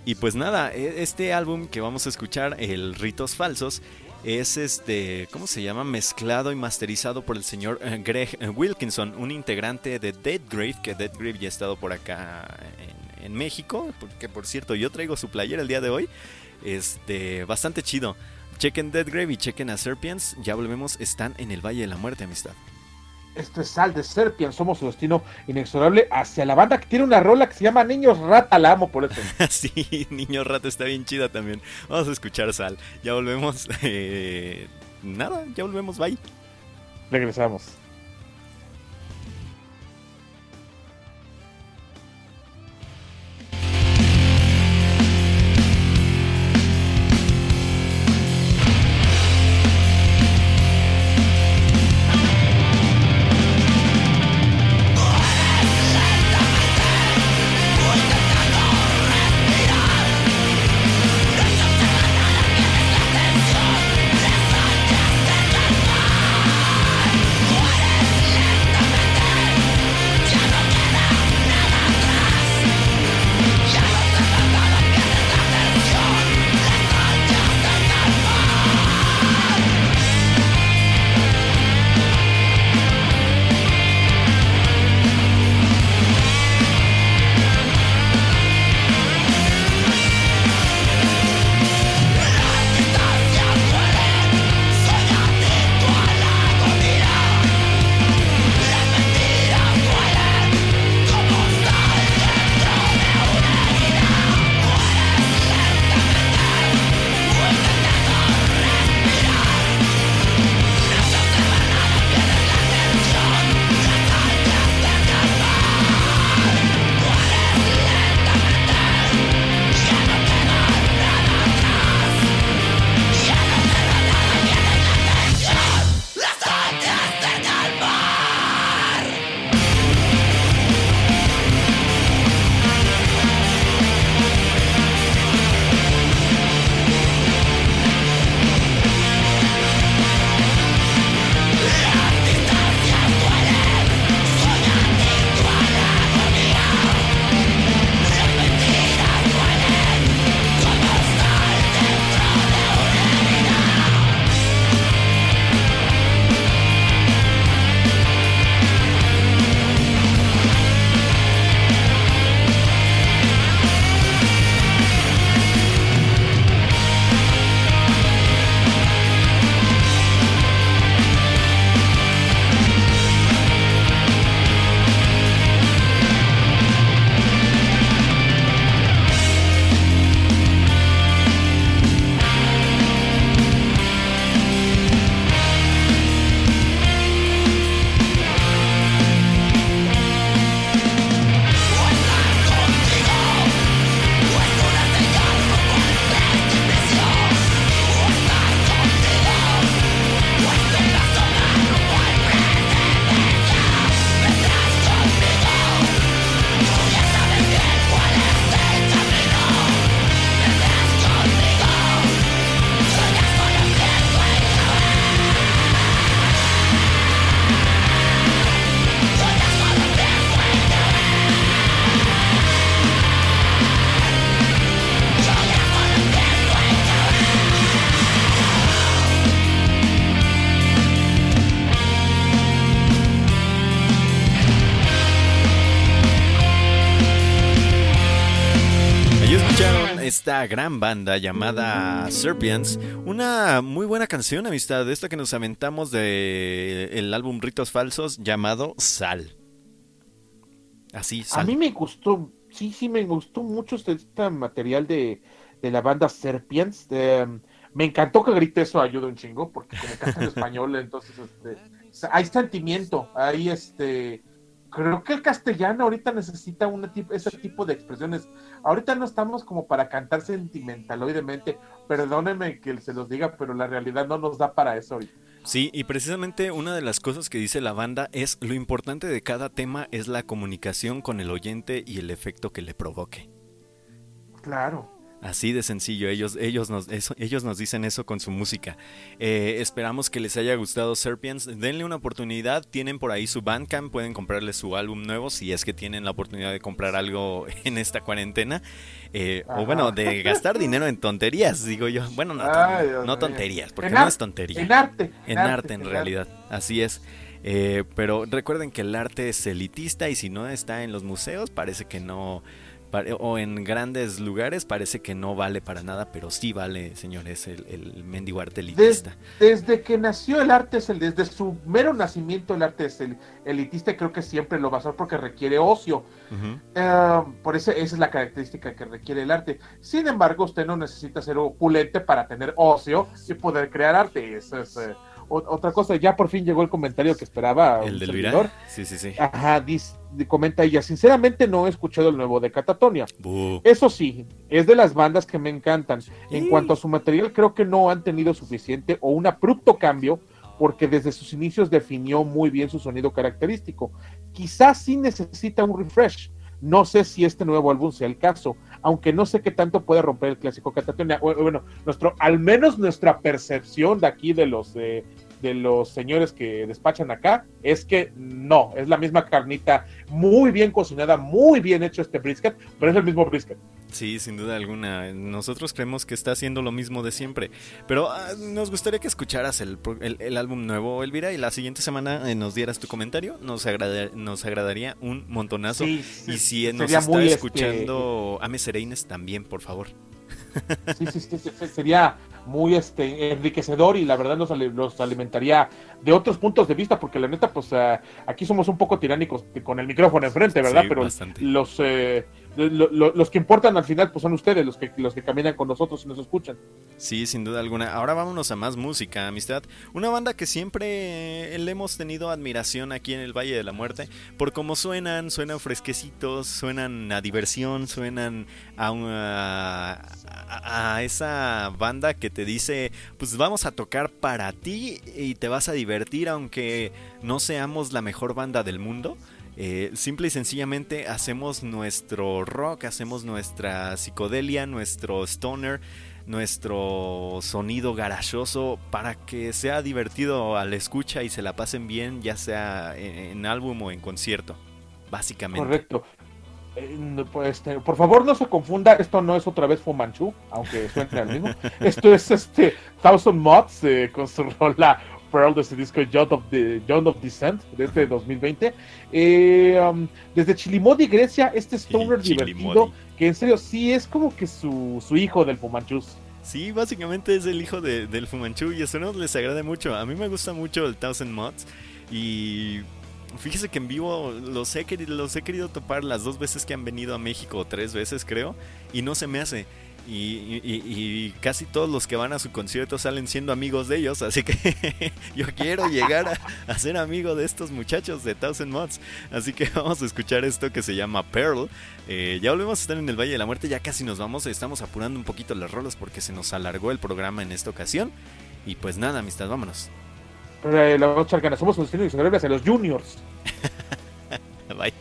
Speaker 4: Y pues nada, e- este álbum que vamos a escuchar, el Ritos Falsos, es este, ¿cómo se llama? Mezclado y masterizado por el señor eh, Greg eh, Wilkinson, un integrante de Dead Grave, que Dead Grave ya ha estado por acá en, México, porque por cierto yo traigo su playera el día de hoy, este, bastante chido. Chequen Dead Grave y chequen a Serpians, ya volvemos, están en el Valle de la Muerte, amistad.
Speaker 1: Esto es Sal de Serpian, somos su destino inexorable hacia la banda que tiene una rola que se llama Niños Rata, la amo por eso. (laughs)
Speaker 4: sí, Niño Rato está bien chida también. Vamos a escuchar Sal, ya volvemos, (laughs) eh, nada, ya volvemos, bye.
Speaker 1: Regresamos.
Speaker 4: Esta gran banda llamada Serpians. Una muy buena canción, amistad, de esta que nos aventamos de el álbum Ritos Falsos llamado Sal. Así,
Speaker 1: A
Speaker 4: Sal.
Speaker 1: mí me gustó, sí, sí, me gustó mucho este, este material de, de la banda Serpiens. de, me encantó que grite eso ayuda un chingo, porque como canta en español, (laughs) entonces este, hay sentimiento, hay este. Creo que el castellano ahorita necesita una tip- ese tipo de expresiones. Ahorita no estamos como para cantar sentimentaloidemente. Perdónenme que se los diga, pero la realidad no nos da para eso ahorita.
Speaker 4: Sí, y precisamente una de las cosas que dice la banda es lo importante de cada tema es la comunicación con el oyente y el efecto que le provoque.
Speaker 1: Claro.
Speaker 4: Así de sencillo, ellos, ellos, nos, eso- ellos nos dicen eso con su música. Eh, esperamos que les haya gustado Serpians. Denle una oportunidad, tienen por ahí su Bandcamp, pueden comprarle su álbum nuevo si es que tienen la oportunidad de comprar algo (laughs) en esta cuarentena. Eh, o bueno, de gastar dinero en tonterías, digo yo. Bueno, no,
Speaker 1: Ay,
Speaker 4: no tonterías, porque
Speaker 1: En
Speaker 4: no es tontería.
Speaker 1: En arte.
Speaker 4: En arte, en realidad, así es. Eh, pero recuerden que el arte es elitista y si no está en los museos parece que no, o en grandes lugares parece que no vale para nada, pero sí vale, señores, el, el mendigo arte elitista.
Speaker 1: desde que nació el arte, es el, desde su mero nacimiento el arte es el elitista y creo que siempre lo va a ser porque requiere ocio. Eh, por eso esa es la característica que requiere el arte. Sin embargo, usted no necesita ser opulente para tener ocio y poder crear arte. Eso es eh, otra cosa. Ya por fin llegó el comentario que esperaba.
Speaker 4: El del
Speaker 1: servidor.
Speaker 4: Sí, sí, sí.
Speaker 1: Ajá, dis- comenta ella. Sinceramente no he escuchado el nuevo de Catatonia. Eso sí, es de las bandas que me encantan. En cuanto a su material, creo que no han tenido suficiente o un abrupto cambio, porque desde sus inicios definió muy bien su sonido característico. Quizás sí necesita un refresh. No sé si este nuevo álbum sea el caso, aunque no sé qué tanto puede romper el clásico Catatonia. Bueno, nuestro, al menos nuestra percepción de aquí de los eh, de los señores que despachan acá es que no, es la misma carnita muy bien cocinada, muy bien hecho este brisket, pero es el mismo brisket.
Speaker 4: Sí, sin duda alguna. Nosotros creemos que está haciendo lo mismo de siempre. Pero ah, nos gustaría que escucharas el, el- el álbum nuevo, Elvira, y la siguiente semana eh, nos dieras tu comentario. Nos, agrada- nos agradaría un montonazo.
Speaker 1: Sí,
Speaker 4: y si nos está
Speaker 1: este,
Speaker 4: escuchando Ame Sereines también, por favor.
Speaker 1: Sí, sí, sí, sería muy este enriquecedor y la verdad nos, nos alimentaría de otros puntos de vista, porque la neta, pues ah, aquí somos un poco tiránicos con el micrófono enfrente, ¿verdad?
Speaker 4: Sí,
Speaker 1: Pero
Speaker 4: bastante.
Speaker 1: los eh, lo- lo- los que importan al final, pues son ustedes, los que los que caminan con nosotros y nos escuchan.
Speaker 4: Sí, sin duda alguna. Ahora vámonos a más música, amistad. Una banda que siempre eh, le hemos tenido admiración aquí en el Valle de la Muerte por cómo suenan, suenan fresquecitos, suenan a diversión, suenan a, a, a esa banda que te dice, pues vamos a tocar para ti y te vas a divertir aunque no seamos la mejor banda del mundo. Eh, simple y sencillamente hacemos nuestro rock, hacemos nuestra psicodelia, nuestro stoner, nuestro sonido garachoso para que sea divertido al escucha y se la pasen bien, ya sea en, en álbum o en concierto, básicamente.
Speaker 1: Correcto. Eh, pues, este, por favor no se confunda, esto no es otra vez Fumanchu, aunque suene al mismo. Esto es este Thousand Mods eh, con su rola Pearl de su disco John of, the, John of Descent de este 2020. Eh, um, desde Chilimodi, Grecia, este stoner divertido, que en serio sí es como que su, su hijo del Fumanchus.
Speaker 4: Sí, básicamente es el hijo de- del Fumanchu y eso nos les agrada mucho. A mí me gusta mucho el Thousand Mods y fíjese que en vivo los he, querido, los he querido topar las dos veces que han venido a México, o tres veces creo, y no se me hace. Y, y- y- y casi todos los que van a su concierto salen siendo amigos de ellos, así que (laughs) yo quiero llegar a, a ser amigo de estos muchachos de Thousand Mods. Así que vamos a escuchar esto que se llama Pearl. Eh, ya volvemos a estar en el Valle de la Muerte, ya casi nos vamos, estamos apurando un poquito las rolas porque se nos alargó el programa en esta ocasión. Y pues nada, amistad, vámonos.
Speaker 1: Eh, la ganas. Somos los juniors. (laughs)
Speaker 4: Bye.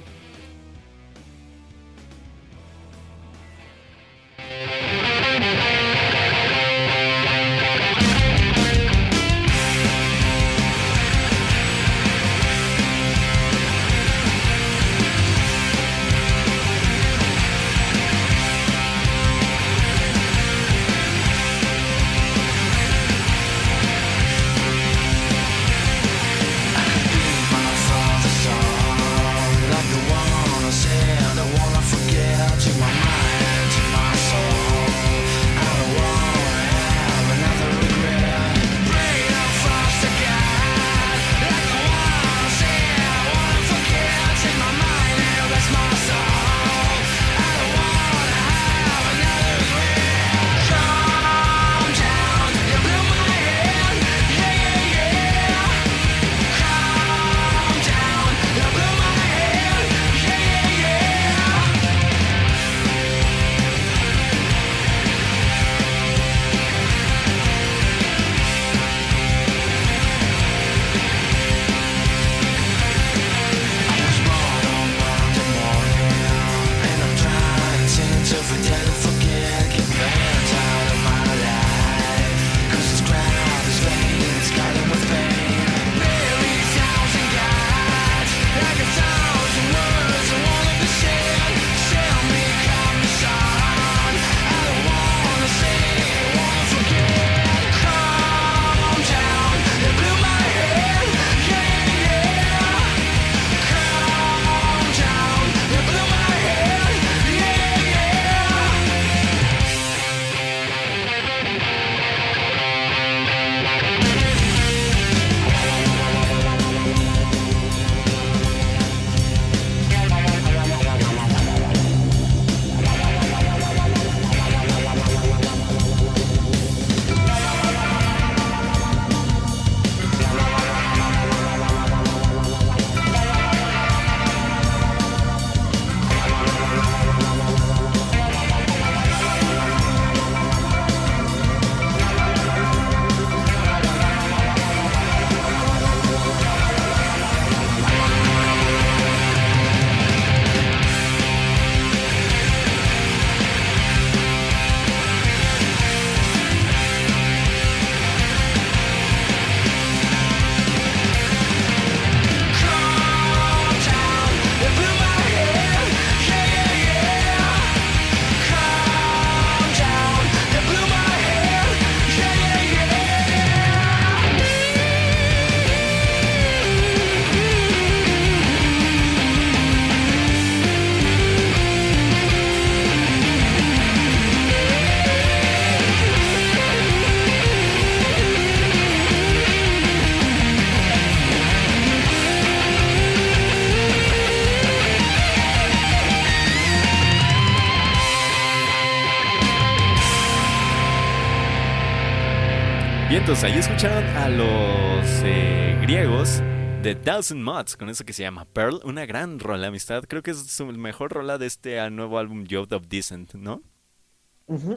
Speaker 4: Ahí escucharon a los eh, griegos de Thousand Mods con eso que se llama Pearl, una gran rola, amistad. Creo que es su mejor rola de este ah, nuevo álbum Youth of Decent, ¿no?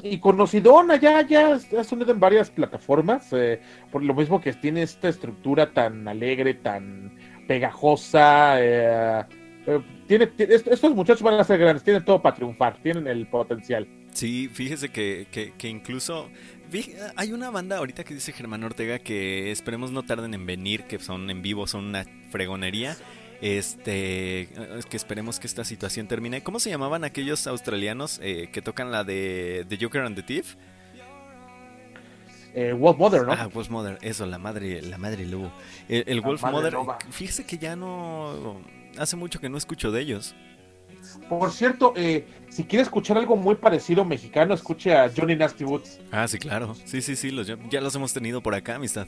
Speaker 1: Y conocidona, ya, ya ha sonido en varias plataformas, eh, por lo mismo que tiene esta estructura tan alegre, tan pegajosa. eh, eh, tiene, ti- est- estos muchachos van a ser grandes, tienen todo para triunfar, tienen el potencial.
Speaker 4: Sí, fíjese que, que, que incluso hay una banda ahorita que dice Germán Ortega que esperemos no tarden en venir, que son en vivo, son una fregonería. Este, que esperemos que esta situación termine. ¿Cómo se llamaban aquellos australianos eh, que tocan la de The Joker and the Thief?
Speaker 1: Eh, Wolf Mother, ¿no?
Speaker 4: Ah, Wolf Mother, eso, la madre, la madre lobo. El, el Wolf Mother, fíjese que ya no, hace mucho que no escucho de ellos.
Speaker 1: Por cierto, eh, si quiere escuchar algo muy parecido mexicano, escuche a Johnny Nasty Woods.
Speaker 4: Ah, sí, claro, sí, sí, sí, los, ya los hemos tenido por acá, amistad.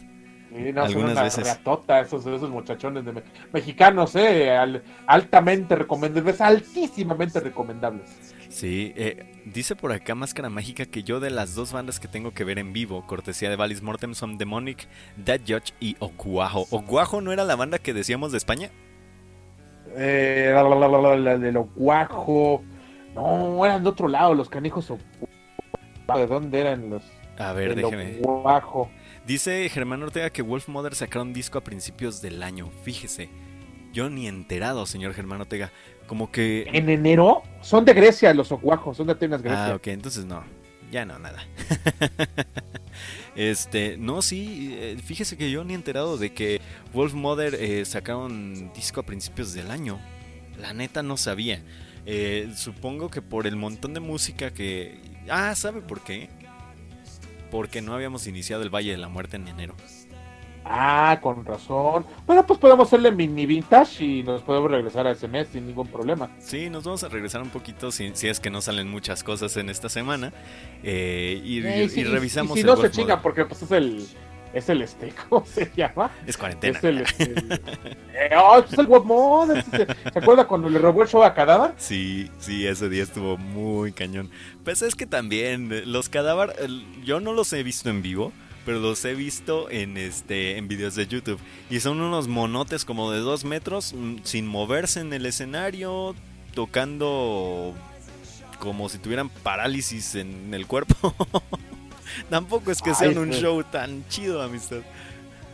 Speaker 1: Sí, no, son
Speaker 4: Algunas
Speaker 1: una
Speaker 4: veces.
Speaker 1: ratota, esos, esos muchachones de me- mexicanos, eh, al- altamente recomendables, altísimamente recomendables.
Speaker 4: Sí, eh, dice por acá Máscara Mágica que yo de las dos bandas que tengo que ver en vivo, cortesía de Valis Mortem, son Demonic, Dead Judge y Ocuajo. ¿Ocuajo no era la banda que decíamos de España?
Speaker 1: Eh, la, de lo guajo. No, eran de otro lado, los canijos. o- ¿De dónde eran los?
Speaker 4: A ver,
Speaker 1: de lo
Speaker 4: déjeme.
Speaker 1: guajo.
Speaker 4: Dice Germán Ortega que Wolf Mother sacará un disco a principios del año. Fíjese, yo ni enterado, señor Germán Ortega. Como que...
Speaker 1: En enero son de Grecia los ocuajos, son de Atenas, Grecia.
Speaker 4: Ah, ok, entonces no. Ya no, nada. (laughs) este, no, sí, eh, fíjese que yo ni enterado de que Wolf Mother eh, sacaron disco a principios del año. La neta no sabía. Eh, supongo que por el montón de música que... Ah, ¿sabe por qué? Porque no habíamos iniciado el Valle de la Muerte en enero.
Speaker 1: Ah, con razón. Bueno, pues podemos hacerle mini vintage y nos podemos regresar a ese mes sin ningún problema.
Speaker 4: Sí, nos vamos a regresar un poquito si, si es que no salen muchas cosas en esta semana. eh, y,
Speaker 1: Eh,
Speaker 4: y-
Speaker 1: sí,
Speaker 4: y revisamos
Speaker 1: y si
Speaker 4: el
Speaker 1: no se chinga porque pues es el es el este, (laughs) ¿cómo se llama?
Speaker 4: Es cuarentena.
Speaker 1: Es el este. eh, oh, es el Wolf Mother. ¿Se, se acuerda cuando le robó el show a Cadáver?
Speaker 4: Sí, sí, ese día estuvo muy cañón. Pues es que también eh, los cadáveres, yo no los he visto en vivo, pero los he visto en este en videos de YouTube y son unos monotes como de dos metros mm, sin moverse en el escenario, tocando como si tuvieran parálisis en el cuerpo. (laughs) Tampoco es que
Speaker 1: Ay,
Speaker 4: sean un
Speaker 1: pues.
Speaker 4: show tan chido, amistad.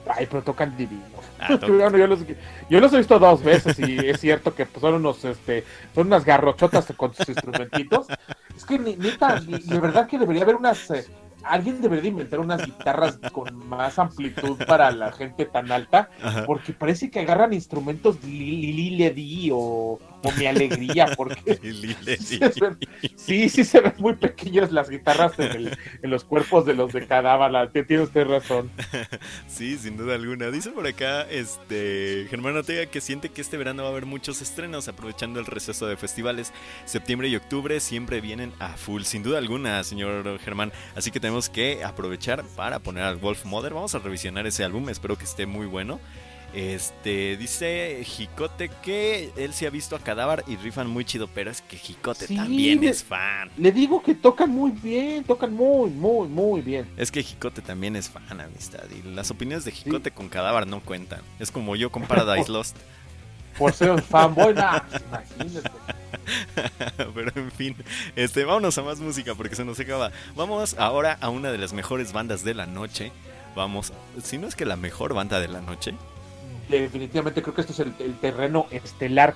Speaker 1: Ay, pero tocan divino.
Speaker 4: Ah, (laughs) to-
Speaker 1: Bueno, yo, los, yo los he visto dos veces y es cierto que pues, son unos, este, son unas garrochotas con sus instrumentitos. Es que ni, neta, ni- de verdad que debería haber unas, eh, alguien debería inventar unas guitarras con más amplitud para la gente tan alta,
Speaker 4: Ajá.
Speaker 1: porque parece que agarran instrumentos Lili Ledi o, Mi Alegría, porque (laughs) sí, sí, se ven muy pequeñas las guitarras en, el- en los cuerpos de los de cadáver, la- tiene usted razón. (laughs)
Speaker 4: Sí, sin duda alguna. Dice por acá, este, Germán Ortega que siente que este verano va a haber muchos estrenos, aprovechando el receso de festivales. Septiembre y octubre siempre vienen a full, sin duda alguna, señor Germán. Así que tenemos que aprovechar para poner al Wolf Mother. Vamos a revisionar ese álbum, espero que esté muy bueno. Este, dice Jicote que él se ha visto a Cadáver y rifan muy chido, pero es que Jicote
Speaker 1: Sí,
Speaker 4: también
Speaker 1: le-
Speaker 4: es fan.
Speaker 1: Le digo que tocan muy bien, tocan muy, muy, muy bien.
Speaker 4: Es que Jicote también es fan, amistad. Y las opiniones de Jicote con Cadáver no cuentan. Es como yo con Paradise (laughs) Lost.
Speaker 1: Por ser un fanboy, (laughs) nah, imagínate. (laughs)
Speaker 4: Pero en fin, este, vámonos a más música porque se nos acaba. Vamos ahora a una de las mejores bandas de la noche. Vamos, si no es que la mejor banda de la noche.
Speaker 1: Definitivamente creo que esto es el, el terreno estelar.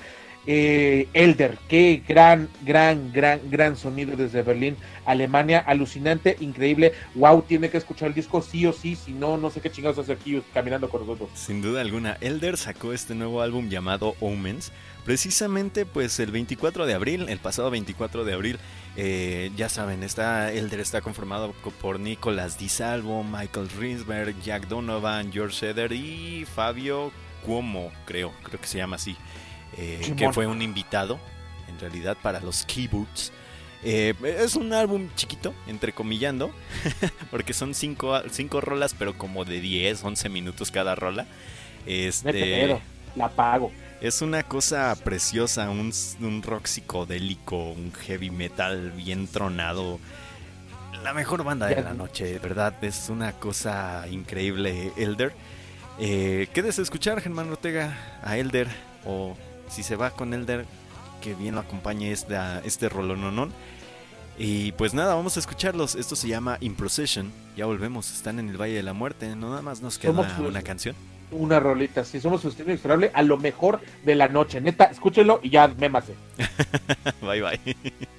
Speaker 1: Eh, Elder, qué gran, gran, gran, gran sonido desde Berlín, Alemania, alucinante, increíble. Wow, tiene que escuchar el disco sí o sí, si no, no sé qué chingados hace aquí caminando con nosotros.
Speaker 4: Sin duda alguna, Elder sacó este nuevo álbum llamado Omens. Precisamente pues el 24 de abril, el pasado 24 de abril, eh, ya saben, está, Elder está conformado co- por Nicolas Di Salvo, Michael Rinsberg, Jack Donovan, George Eder y Fabio Cuomo, creo, creo que se llama así, eh, que fue un invitado en realidad para los keyboards. Eh, es un álbum chiquito, entrecomillando, (laughs) porque son cinco, cinco rolas, pero como de 10, 11 minutos cada rola. Este,
Speaker 1: la pago.
Speaker 4: Es una cosa preciosa, un, un rock psicodélico, un heavy metal bien tronado. la mejor banda de la noche, verdad. Es una cosa increíble, Elder. Eh, ¿Qué deseas escuchar, Germán Ortega? A Elder. O si se va con Elder, que bien lo acompañe esta, este rolononón. Y pues nada, vamos a escucharlos. Esto se llama Improcession. Ya volvemos, están en el Valle de la Muerte. No nada más nos queda una canción.
Speaker 1: Una rolita, si somos su estilo inexorable a lo mejor de la noche. Neta, escúchenlo y ya mémase. (laughs)
Speaker 4: bye bye.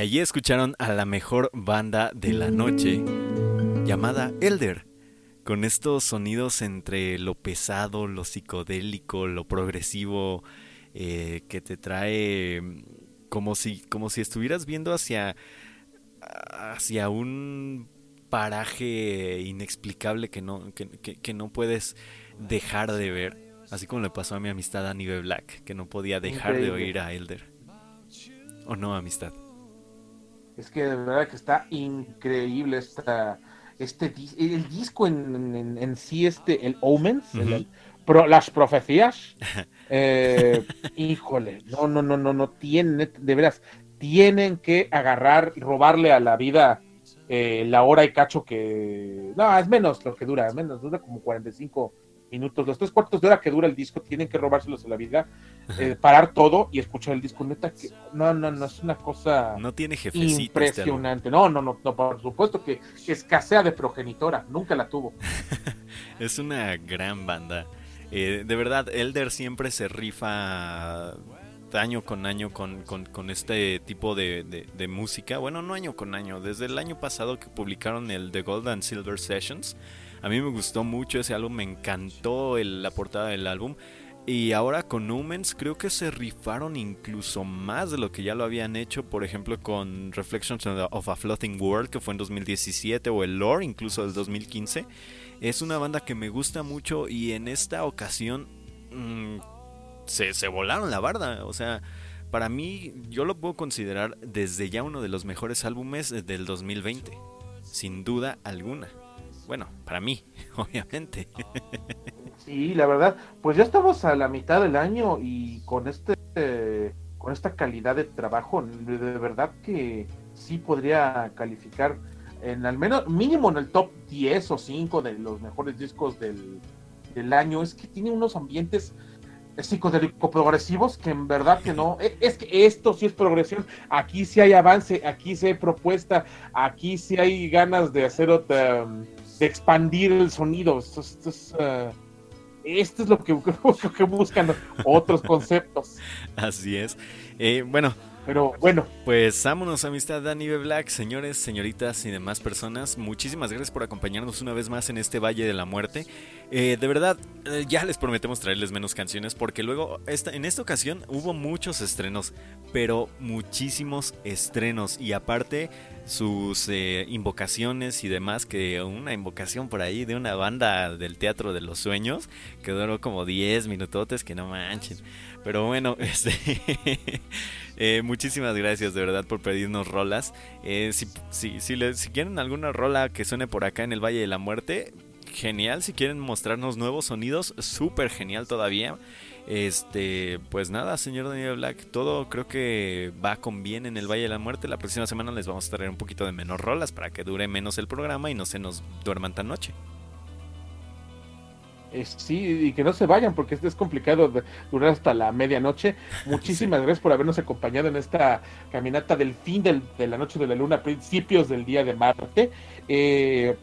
Speaker 4: Y allí escucharon a la mejor banda de la noche, llamada Elder, con estos sonidos entre lo pesado, lo psicodélico, lo progresivo, eh, que te trae mm, como si, como si estuvieras viendo hacia, hacia un paraje inexplicable que no, que, que- que no puedes dejar de ver. Así como le pasó a mi amistad Annie Black, que no podía dejar de oír a Elder. ¿O no, amistad?
Speaker 1: Es que de verdad que está increíble esta, este el disco en, en- en sí, este, el Omens, el pro- las profecías. (laughs) eh, híjole, no, no, no, no, no tienen, de veras, tienen que agarrar, robarle a la vida eh, la hora y cacho que. No, es menos lo que dura, es menos, dura como 45 minutos. Los tres cuartos de hora que dura el disco tienen que robárselos a la vida, eh, parar todo y escuchar el disco. Neta, que no, no, no, es una cosa
Speaker 4: No tiene jefecito este
Speaker 1: impresionante. No, no, no, no, por supuesto que, que escasea de progenitora, nunca la tuvo. (laughs)
Speaker 4: Es una gran banda. Eh, de verdad, Elder siempre se rifa año con año con, con- con este tipo de, de- de música. Bueno, no año con año, desde el año pasado que publicaron el The Gold and Silver Sessions. A mí me gustó mucho ese álbum, me encantó la portada del álbum. Y ahora con Lumens creo que se rifaron incluso más de lo que ya lo habían hecho, por ejemplo con Reflections of a Floating World que fue en 2017 o el Lore incluso del 2015. Es una banda que me gusta mucho y en esta ocasión mm, se, se volaron la barda. O sea, para mí yo lo puedo considerar desde ya uno de los mejores álbumes del 2020. Sin duda alguna. Bueno, para mí, (laughs) obviamente.
Speaker 1: Sí, la verdad, pues ya estamos a la mitad del año y con este eh, con esta calidad de trabajo, de, verdad que sí podría calificar en al menos mínimo en el top 10 o 5 de los mejores discos del, del año. Es que tiene unos ambientes psicodélico progresivos que en verdad que no, (laughs) es que esto sí es progresión, aquí sí hay avance, aquí sí hay propuesta, aquí sí hay ganas de hacer otra, de expandir el sonido, esto, esto es, eh, esto es lo que, (laughs) lo que buscan otros conceptos,
Speaker 4: Así es. Eh, bueno,
Speaker 1: pero bueno,
Speaker 4: Pues vámonos, amistad Dani B. Black, señores, señoritas y demás personas. Muchísimas gracias por acompañarnos una vez más en este Valle de la Muerte. Eh, de verdad, eh, ya les prometemos traerles menos canciones porque luego esta, en esta ocasión hubo muchos estrenos, pero muchísimos estrenos y aparte sus eh, invocaciones y demás, que una invocación por ahí de una banda del Teatro de los Sueños que duró como 10 minutotes, que no manchen. Pero bueno, (laughs) este... eh, muchísimas gracias de verdad por pedirnos rolas. Eh, si, si, si, quieren alguna rola que suene por acá en el Valle de la Muerte, genial. Si quieren mostrarnos nuevos sonidos, súper genial todavía. Este, pues nada, señor Daniel Black, todo creo que va con bien en el Valle de la Muerte. La próxima semana les vamos a traer un poquito de menos rolas para que dure menos el programa y no se nos duerman tan noche.
Speaker 1: Eh, sí, y que no se vayan porque este es complicado de durar hasta la medianoche. (laughs) Muchísimas gracias por habernos acompañado en esta caminata del fin del- de la noche de la luna, principios del día de Marte. Eh,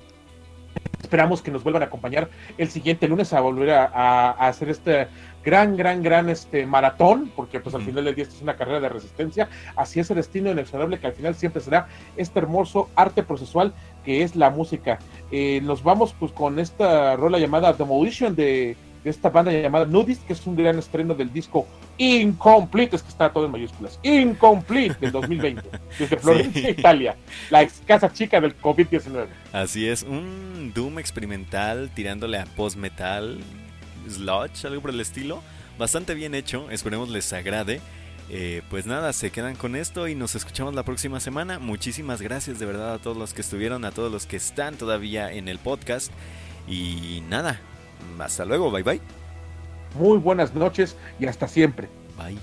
Speaker 1: esperamos que nos vuelvan a acompañar el siguiente lunes a volver a, a- a hacer este gran, gran, gran este maratón, porque pues al final del día esto es una carrera de resistencia. Así es el destino inexorable que al final siempre será este hermoso arte procesual que es la música. Eh, nos vamos pues con esta rola llamada Demolition de, de esta banda llamada Nudist, que es un gran estreno del disco Incomplete, es que está todo en mayúsculas, Incomplete del 2020, (laughs) desde Florencia, Italia, la ex casa chica del COVID-19.
Speaker 4: Así es, un Doom experimental tirándole a post-metal, sludge, algo por el estilo. Bastante bien hecho, esperemos les agrade. Eh, pues nada, se quedan con esto y nos escuchamos la próxima semana. Muchísimas gracias de verdad a todos los que estuvieron, a todos los que están todavía en el podcast. Y nada, hasta luego, bye bye.
Speaker 1: Muy buenas noches y hasta siempre.
Speaker 4: Bye.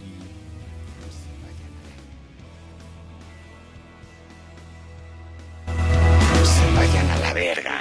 Speaker 6: Se vayan a la verga.